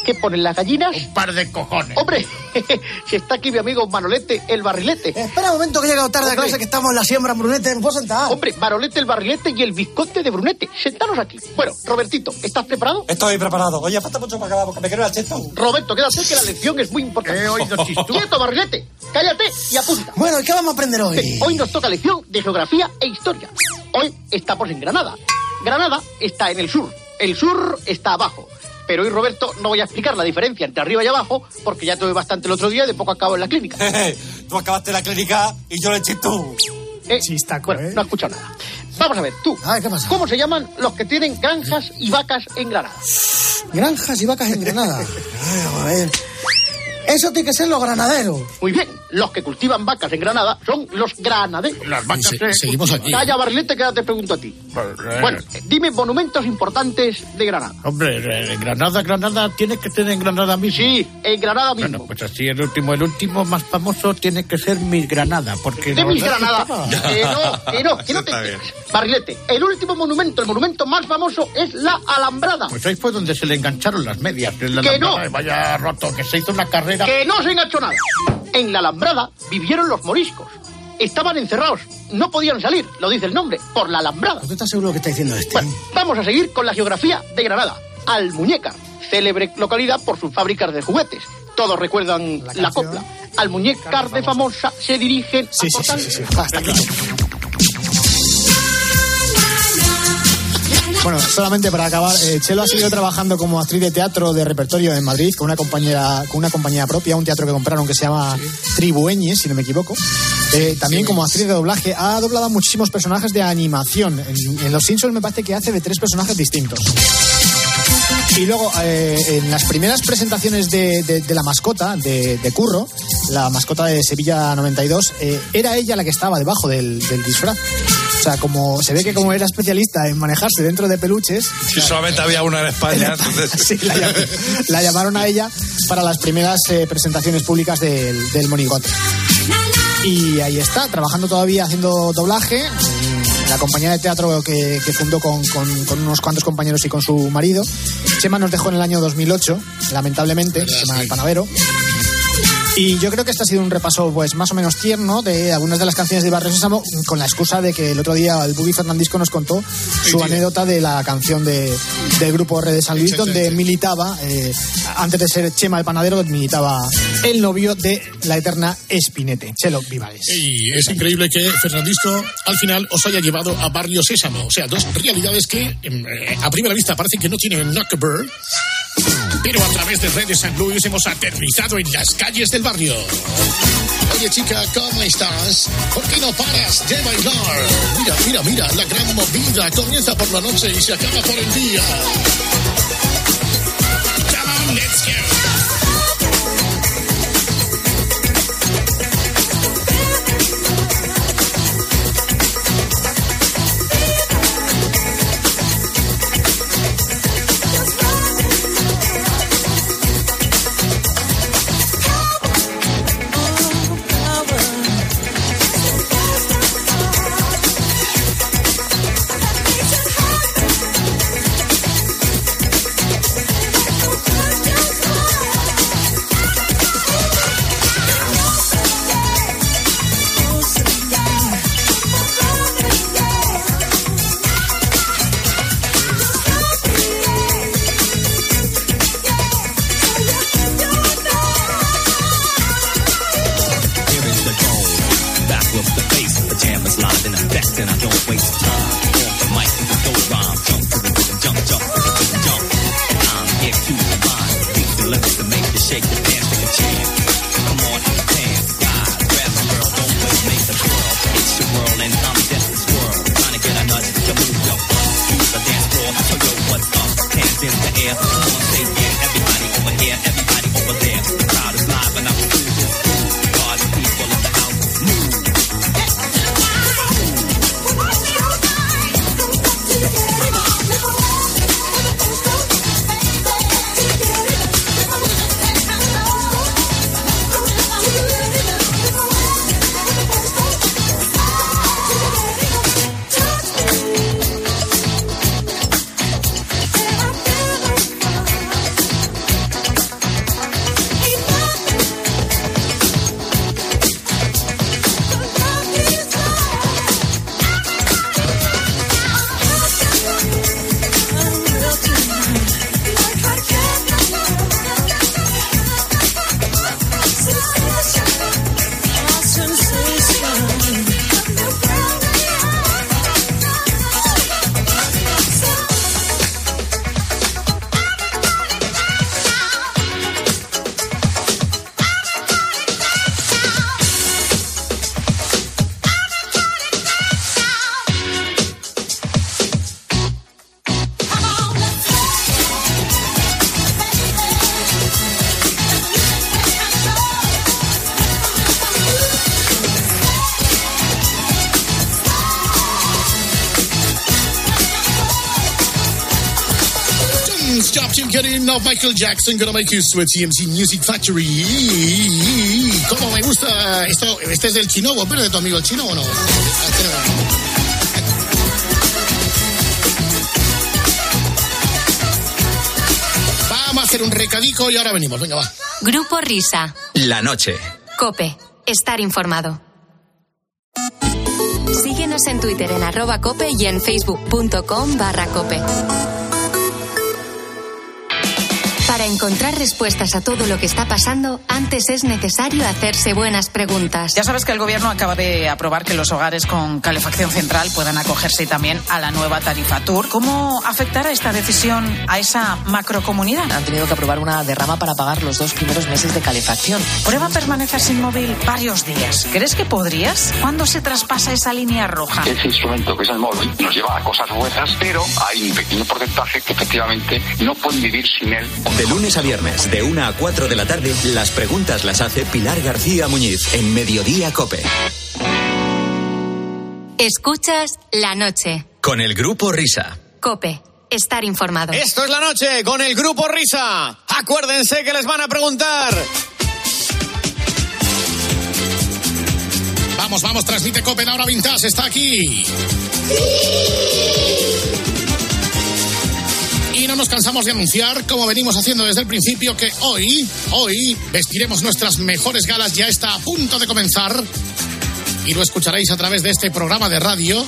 ¿Qué ponen las gallinas? Un par de cojones. Hombre, si está aquí mi amigo Manolete el Barrilete. Espera un momento que he llegado tarde a clase que estamos en la siembra, Brunete. ¿Me puedo sentar? Hombre, Manolete el Barrilete y el bizcote de Brunete. Sentaros aquí. Bueno, Robertito, ¿estás preparado? Estoy preparado. Oye, falta mucho para acabar porque me quiero al cheto. Roberto, quédate que la lección es muy importante. Oído chistos. Quieto, Barrilete. Cállate y apunta. Bueno, ¿y qué vamos a aprender hoy? Eh, Hoy nos toca lección de geografía e historia. Hoy estamos en Granada. Granada está en el sur. El sur está abajo. Pero hoy, Roberto, no voy a explicar la diferencia entre arriba y abajo, porque ya tuve bastante el otro día y de poco acabo en la clínica. tú acabaste la clínica y yo le eché tú. Eh, Chistaco, bueno, ¿eh? no he escuchado nada. Vamos a ver, tú. Ay, ¿qué pasa? ¿Cómo se llaman los que tienen granjas y vacas en Granada? Granjas y vacas en Granada. Ay, a ver. Eso tiene que ser los granaderos. Muy bien, los que cultivan vacas en Granada son los granaderos. Las vacas Se- eh, se- seguimos aquí. Calla, Barrilete, que ahora te pregunto a ti. Bueno, dime monumentos importantes de Granada. Hombre, eh, Granada, Granada, tienes que tener en Granada mismo. Sí, en Granada mismo. Bueno, pues así el último, el último más famoso tiene que ser mi Granada, porque de mis Granada. que no, que no, que no te. Barrilete, el último monumento, el monumento más famoso es la Alambrada. Pues ahí fue donde se le engancharon las medias. la Que no. Vaya roto, que se hizo una carrera. Que no se enganchó nada. En la Alambrada vivieron los moriscos. Estaban encerrados, no podían salir, lo dice el nombre, por la Alambrada. ¿Tú estás seguro que está diciendo este? Bueno, vamos a seguir con la geografía de Granada. Almuñécar, célebre localidad por sus fábricas de juguetes. Todos recuerdan la, copla. Almuñécar de famosa se dirigen Sí, a sí, sí, sí, sí. Hasta aquí. Bueno, solamente para acabar, eh, Chelo ha seguido trabajando como actriz de teatro de repertorio en Madrid con una compañera, con una compañía propia, un teatro que compraron que se llama Tribueñes, si no me equivoco. Eh, también como actriz de doblaje ha doblado muchísimos personajes de animación. En, en Los Simpsons me parece que hace de tres personajes distintos. Y luego, eh, en las primeras presentaciones de, de- de la mascota, de, de Curro, la mascota de Sevilla 92, eh, era ella la que estaba debajo del, del disfraz. Sea, como se ve que como era especialista en manejarse dentro de peluches, Si solamente había una en España, entonces... sí, la, llam- la llamaron a ella para las primeras eh, presentaciones públicas del, del monigote. Y ahí está, trabajando todavía haciendo doblaje. mm, la compañía de teatro que, que fundó con, con- con unos cuantos compañeros y con su marido. Chema nos dejó en el año 2008, lamentablemente, Chema el Panadero. Y yo creo que este ha sido un repaso pues más o menos tierno de algunas de las canciones de Barrio Sésamo con la excusa de que el otro día el Buggy Fernandisco nos contó su tío. anécdota de la canción de, del grupo Red de San Luis donde militaba, eh, antes de ser Chema el Panadero, militaba el novio de la eterna Espinete, Chelo Vivares. Y es increíble que Fernandisco al final os haya llevado a Barrio Sésamo. O sea, dos realidades que em, eh, a primera vista parece que no tienen nada que ver, pero a través de Red de San Luis hemos aterrizado en las calles del barrio. Oye chica, ¿cómo estás? ¿Por qué no paras de bailar? Mira, mira, mira, la gran movida comienza por la noche y se acaba por el día. Michael Jackson, gonna make you sweat CMC Music Factory. ¿Cómo me gusta esto? Este es del chinobo, pero de tu amigo el chino o no? Vamos a hacer un recadico y ahora venimos. Venga, va. Grupo Risa. La noche. Cope. Estar informado. Síguenos en Twitter en arroba cope y en facebook.com barra cope. Para encontrar respuestas a todo lo que está pasando, antes es necesario hacerse buenas preguntas. Ya sabes que el gobierno acaba de aprobar que los hogares con calefacción central puedan acogerse también a la nueva tarifa Tour. ¿Cómo afectará esta decisión a esa macrocomunidad? Han tenido que aprobar una derrama para pagar los dos primeros meses de calefacción. Prueba permanecer sin móvil varios días. ¿Crees que podrías? ¿Cuándo se traspasa esa línea roja? Ese instrumento que es el móvil nos lleva a cosas buenas, pero hay un pequeño porcentaje que efectivamente no pueden vivir sin él. De lunes a viernes, de 1 a 4 de la tarde, las preguntas las hace Pilar García Muñiz en Mediodía Cope. Escuchas la noche. Con el grupo Risa. Cope. Estar informado. Esto es la noche con el grupo Risa. Acuérdense que les van a preguntar. Vamos, vamos, transmite Cope, la hora vintage, está aquí. No nos cansamos de anunciar, como venimos haciendo desde el principio, que hoy, hoy, vestiremos nuestras mejores galas. Ya está a punto de comenzar. Y lo escucharéis a través de este programa de radio.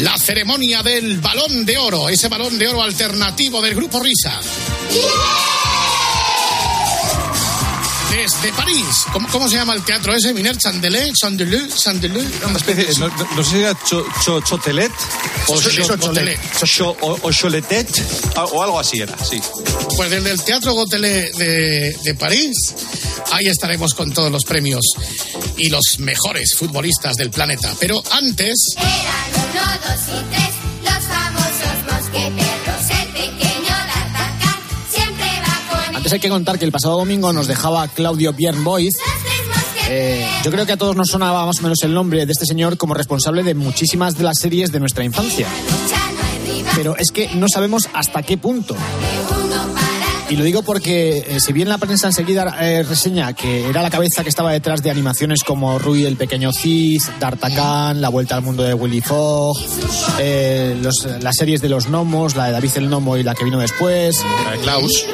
La ceremonia del balón de oro, ese balón de oro alternativo del grupo Risa. Desde París. ¿Cómo, cómo se llama el teatro ese? Miner Chandelé, Chandelé, Chandelé. Una especie, no, no- no sé si era cho- cho- chotelet o, Cho- cho- chotelet. cho- o, o choletet o algo así era, sí. Pues desde el Teatro Gotelé de, de París, ahí estaremos con todos los premios y los mejores futbolistas del planeta. Pero antes, Eran uno, dos y tres, hay que contar que el pasado domingo nos dejaba Claudio Bjernbois. Eh, yo creo que a todos nos sonaba más o menos el nombre de este señor como responsable de muchísimas de las series de nuestra infancia. Pero es que no sabemos hasta qué punto. Y lo digo porque, eh, si bien la prensa enseguida eh, reseña que era la cabeza que estaba detrás de animaciones como Rui el Pequeño Cid, D'Artagnan, La Vuelta al Mundo de Willy Fogg, las series de los gnomos, la de David el Gnomo y la que vino después. La de Klaus.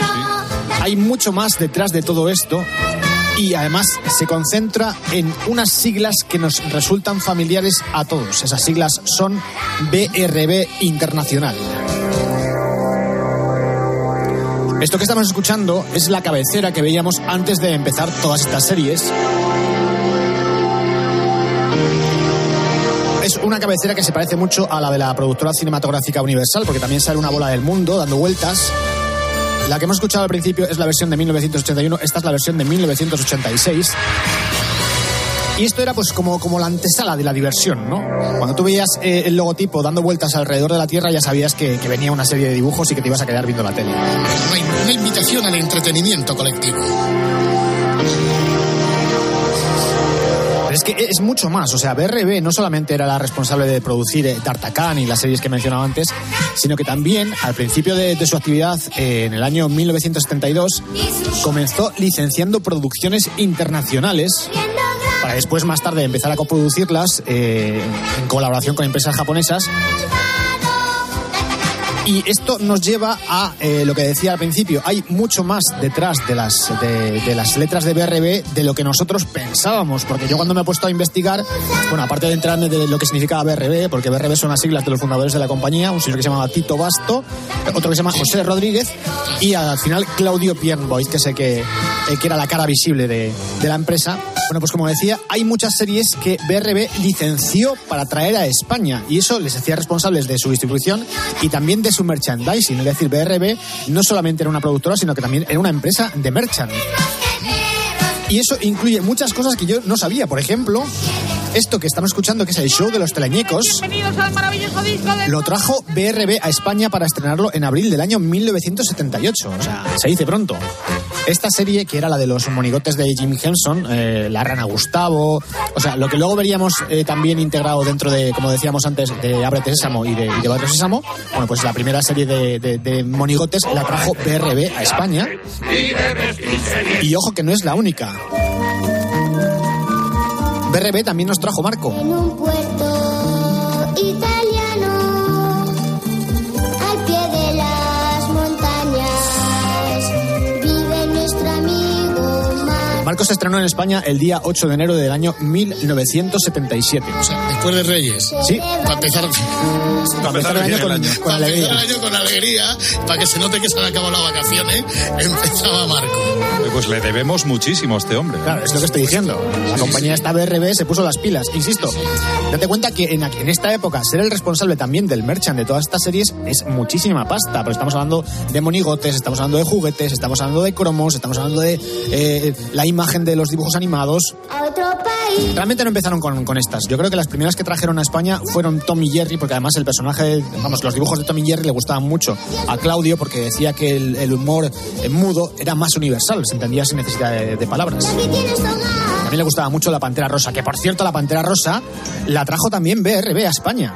Hay mucho más detrás de todo esto y además se concentra en unas siglas que nos resultan familiares a todos. Esas siglas son BRB Internacional. Esto que estamos escuchando es la cabecera que veíamos antes de empezar todas estas series. Es una cabecera que se parece mucho a la de la productora cinematográfica Universal, porque también sale una bola del mundo dando vueltas. La que hemos escuchado al principio es la versión de 1981, esta es la versión de 1986. Y esto era pues como, como la antesala de la diversión, ¿no? Cuando tú veías eh, el logotipo dando vueltas alrededor de la Tierra ya sabías que, que venía una serie de dibujos y que te ibas a quedar viendo la tele. una, invitación al entretenimiento colectivo. Es mucho más, o sea, BRB no solamente era la responsable de producir eh, D'Artagnan y las series que he mencionado antes, sino que también al principio de, de su actividad, eh, en el año 1972, comenzó licenciando producciones internacionales para después más tarde empezar a coproducirlas eh, en colaboración con empresas japonesas. Y esto nos lleva a eh, lo que decía al principio. Hay mucho más detrás de las, de, las letras de BRB de lo que nosotros pensábamos. Porque yo cuando me he puesto a investigar, bueno, aparte de enterarme de lo que significaba BRB, porque BRB son las siglas de los fundadores de la compañía, un señor que se llamaba Tito Basto, otro que se llama José Rodríguez, y al final Claudio Piernbois, que sé que, que era la cara visible de, de la empresa. Bueno, pues como decía, hay muchas series que BRB licenció para traer a España y eso les hacía responsables de su distribución y también de su merchandising. Es decir, BRB no solamente era una productora, sino que también era una empresa de merchant. Y eso incluye muchas cosas que yo no sabía. Por ejemplo, esto que estamos escuchando, que es el show de los teleñecos, lo trajo BRB a España para estrenarlo en abril del año 1978. O sea, se dice pronto. Esta serie, que era la de los monigotes de Jim Henson, eh, La Rana Gustavo, o sea, lo que luego veríamos eh, también integrado dentro de, como decíamos antes, de Ábrete Sésamo y de, y de Sésamo, bueno, pues la primera serie de monigotes la trajo BRB a España. Y ojo que no es la única. BRB también nos trajo Marco. En un puerto Marco se estrenó en España el día 8 de enero del año 1977. O sea, después de Reyes. Sí. Para empezar, Para empezar el año con, con para alegría. empezar el año con alegría, para que se note que se han acabado las vacaciones, empezaba Marco. Pues le debemos muchísimo a este hombre. Claro, es lo que estoy diciendo. La compañía esta BRB se puso las pilas. Insisto, date cuenta que en, en esta época ser el responsable también del merchant de todas estas series es muchísima pasta. Pero estamos hablando de monigotes, estamos hablando de juguetes, estamos hablando de cromos, estamos hablando de eh, la imagen de los dibujos animados. A otro país. Realmente no empezaron con, con estas. Yo creo que las primeras que trajeron a España fueron Tom y Jerry, porque además el personaje, vamos, los dibujos de Tom y Jerry le gustaban mucho a Claudio porque decía que el, el humor eh, mudo era más universal, se entendía sin necesidad de, de palabras. También le gustaba mucho la Pantera Rosa, que por cierto la Pantera Rosa la trajo también BRB a España.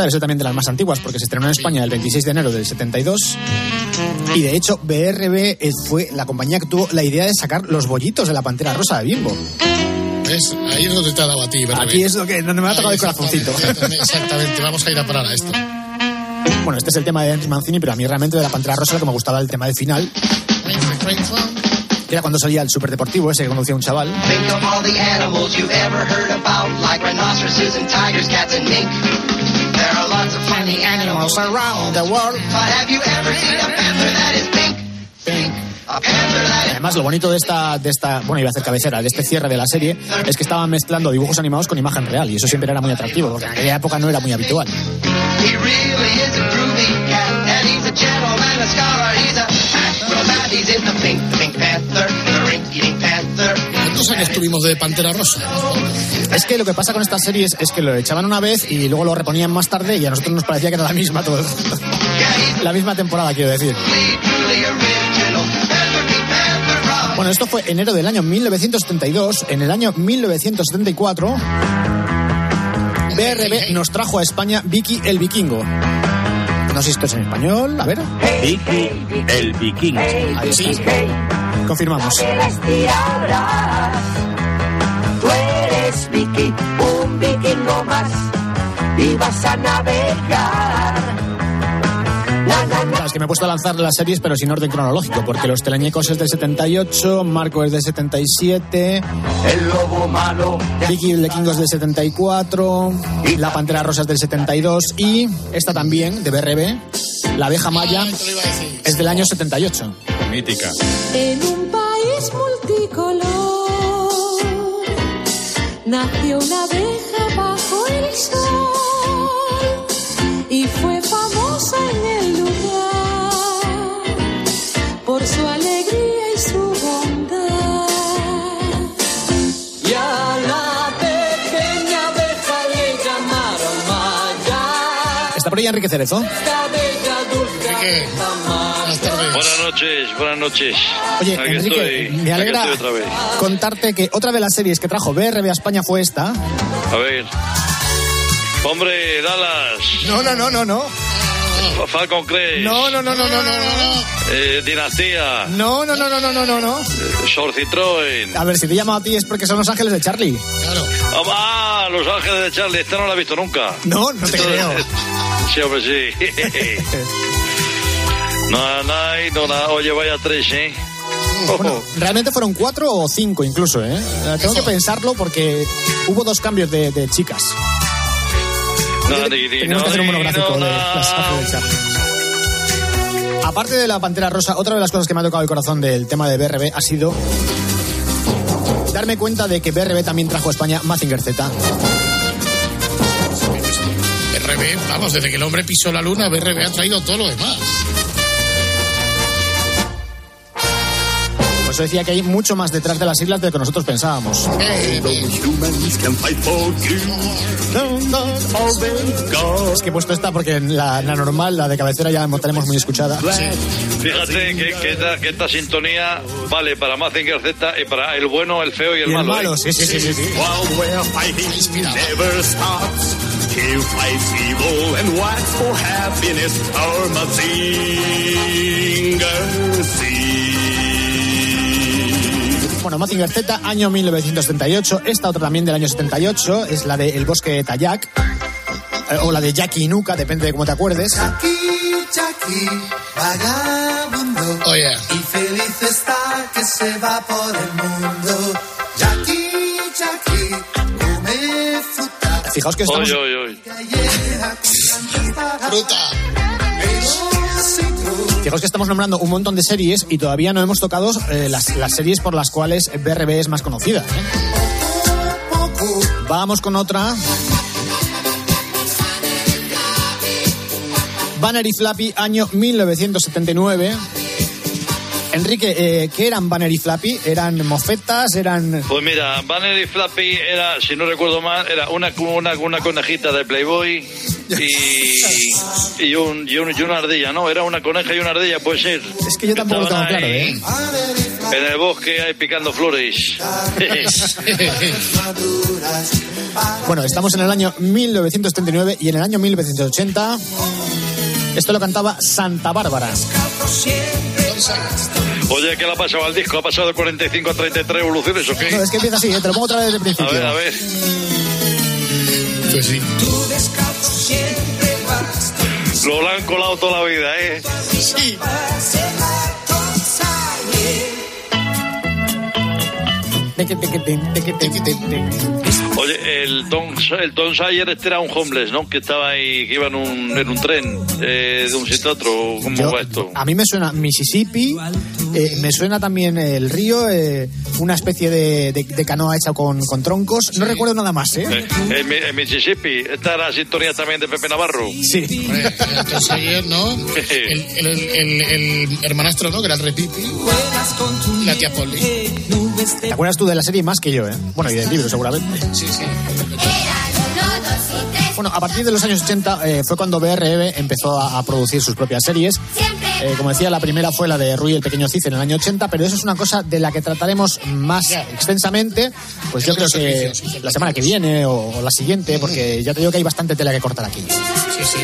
Debe ser también de las más antiguas porque se estrenó en España el 26 de enero del 72 y de hecho BRB eh, fue la compañía que tuvo la idea de sacar los bollitos de la Pantera Rosa de Bimbo. ¿Ves? Ahí es donde te ha dado a ti, Bernabé. Aquí es lo que donde me ha tocado el corazoncito. Exactamente, vamos a ir a parar a esto. Bueno, este es el tema de Henry Mancini, pero a mí realmente de la Pantera Rosa lo que me gustaba el tema del final. Era cuando salía el superdeportivo ese que conducía un chaval. Think of all the animals you've ever heard about, like rhinoceroses and tigers, cats and mink. There are lots of funny animals around the world. But have you ever seen a panther that is pink? Pink. Además, lo bonito de esta, de esta, bueno, iba a hacer cabecera, de este cierre de la serie, es que estaban mezclando dibujos animados con imagen real, y eso siempre era muy atractivo, porque en aquella época no era muy habitual. ¿Cuántos años tuvimos de Pantera Rosa? Es que lo que pasa con estas series es que lo echaban una vez y luego lo reponían más tarde y a nosotros nos parecía que era la misma todo. la misma temporada, quiero decir. Bueno, esto fue enero del año 1972. En el año 1974, BRB nos trajo a España Vicky el Vikingo. No sé si esto es en español, a ver. Vicky el vikingo. Ahí sí. Confirmamos. Vicky, un vikingo más, y vas a navegar. Claro, es que me he puesto a lanzar las series, pero sin orden cronológico, porque Los Teleñecos es del 78, Marco es del 77, El lobo malo, Vicky el Vikingo es del 74, La Pantera Rosa es del 72 y esta también, de BRB, La Abeja Maya, es del año 78. Mítica. En un país multicolor nació una abeja bajo el sol y fue famosa en el lugar por su alegría y su bondad. y a la pequeña abeja le llamaron Maya. ¿Está por ahí Enrique Cerezo? Esta bella dulce Buenas noches, buenas noches. Oye, Aquí Enrique, estoy, me aquí alegra estoy otra vez. contarte que otra de las series que trajo BRB a España fue esta. A ver. Hombre, Dallas. No, no, no, no, no. Fa- Falcon Crest. No, no, no, no, no, no, no. Eh, Dinastía. No, no, no, no, no, no, no, no. Sor Citroën. A ver, si te he llamado a ti es porque son los ángeles de Charlie. Ah, Los Ángeles de Charlie. Esta no la he visto nunca. No, no te Esto- creo. Sí, hombre, sí. No, no, no, no. Oye, vaya tres, ¿eh? Bueno, realmente fueron cuatro o cinco incluso, ¿eh? Eh, Tengo que pensarlo porque hubo dos cambios de, de chicas. No, ni- ni- Tenemos no, que hacer un monográfico no, de las. Aparte de la Pantera Rosa, otra de las cosas que me ha tocado el corazón del tema de BRB ha sido darme cuenta de que BRB también trajo a España Mazinger Z. BRB, vamos, desde que el hombre pisó la luna, BRB ha traído todo lo demás. Eso decía que hay mucho más detrás de las islas de lo que nosotros pensábamos. Es que he puesto esta porque en la, la normal, la de cabecera, ya la tenemos muy escuchada. Fíjate que, que esta, que esta sintonía vale para Mazinger Z y para el bueno, el feo y el Y el malo. malo, ¿eh? sí, sí, sí, sí, sí. While we're fighting never stops. He fights evil and works for happiness. Our Mazinger Z. Bueno, Mazinger Z, año 1978. Esta otra también del año 78 es la de El Bosque Tayac. eh, O la de Jackie Nuka, depende de cómo te acuerdes. Jackie, Jackie, vagabundo. Oh, yeah. Y feliz está que se va por el mundo. Jackie, Jackie, come fruta. Fijaos que estamos, Oy, oy, oy. Fruta. Fijaos que estamos nombrando un montón de series y todavía no hemos tocado eh, las, las series por las cuales BRB es más conocida. ¿eh? Vamos con otra. Banner y Flappy, año 1979. Enrique, eh, ¿qué eran Banner y Flappy? ¿Eran mofetas? ¿Eran...? Pues mira, Banner y Flappy era, si no recuerdo mal, era una, una, una conejita de Playboy y, y, un, y, un- y una ardilla, ¿no? Era una coneja y una ardilla, puede ser. Es que yo tampoco tengo Estaban claro, ¿eh? En el bosque ahí picando flores. Bueno, estamos en el año 1979 y en el año 1980 esto lo cantaba Santa Bárbara. Oye, ¿qué le ha pasado al disco? ¿Ha pasado de 45 a 33 evoluciones o qué? No, es que empieza así, ¿eh? te lo pongo otra vez desde el A principio. ver, a ver. Pues sí. Lo han colado toda la vida, ¿eh? Sí. Oye, el Tom, el Tom Sawyer este era un homeless, ¿no? Que estaba ahí, que iba en un, en un tren eh, de un sitio a otro. ¿Cómo Yo- va esto? A mí me suena Mississippi, eh, me suena también el río, eh, una especie de, de- de canoa hecha con, con troncos. No recuerdo nada más, ¿eh? Eh, en, en Mississippi, esta era la sintonía también de Pepe Navarro. Sí. Hombre, entonces ayer, ¿no? El, el, el, el- el hermanastro, ¿no? Que era el Repipi. Y la tía Polly. ¿Te acuerdas tú de la serie más que yo, eh? Bueno, y del libro seguramente. Sí, sí. Bueno, a partir de los años 80 eh, fue cuando BRM empezó a, a producir sus propias series. Eh, como decía, la primera fue la de Rui el Pequeño Cid en el año 80, pero eso es una cosa de la que trataremos más extensamente, pues yo creo que la semana que viene o, o la siguiente, porque ya te digo que hay bastante tela que cortar aquí. Sí, sí.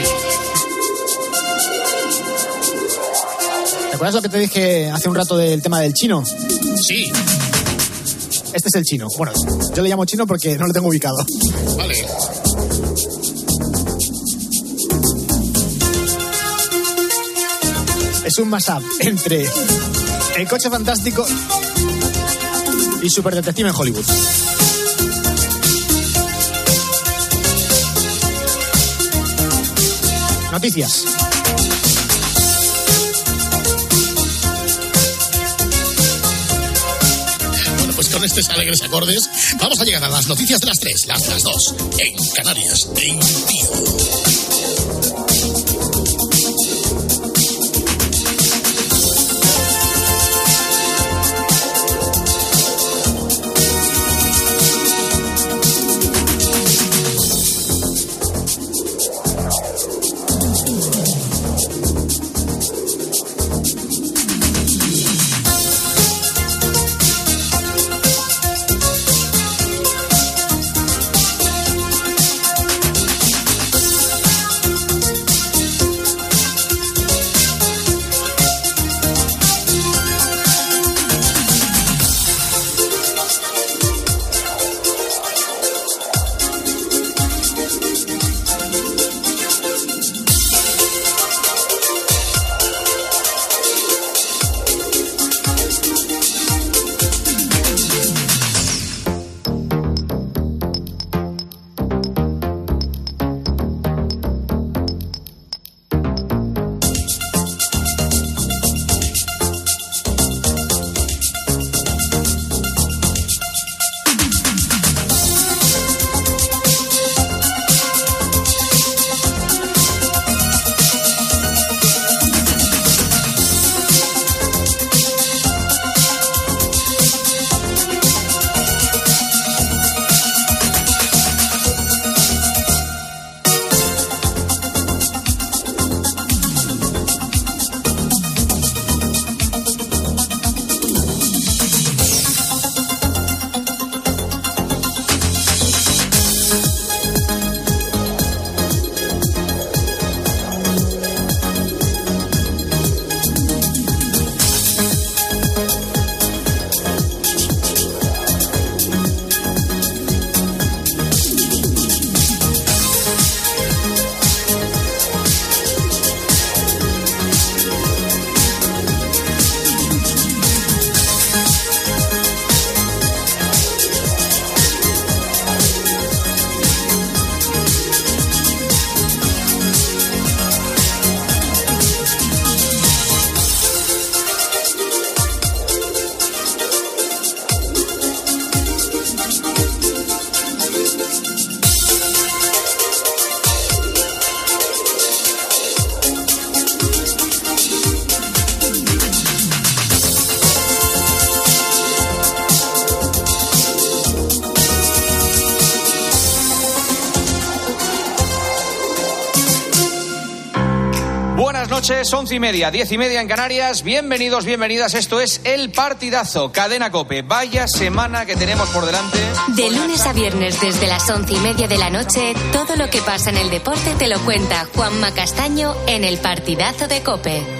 ¿Te acuerdas lo que te dije hace un rato del tema del chino? Sí. Este es el chino. Bueno, yo le llamo chino porque no lo tengo ubicado. Vale. Es un mashup entre El coche fantástico y Super Detective en Hollywood. Noticias. Estos alegres acordes vamos a llegar a las noticias de las tres, las de las dos, en Canarias, en Tío. Y media, diez y media en Canarias. Bienvenidos, bienvenidas. Esto es El Partidazo, Cadena Cope. Vaya semana que tenemos por delante. De lunes a viernes desde las once y media de la noche, todo lo que pasa en el deporte te lo cuenta Juanma Castaño en el partidazo de Cope.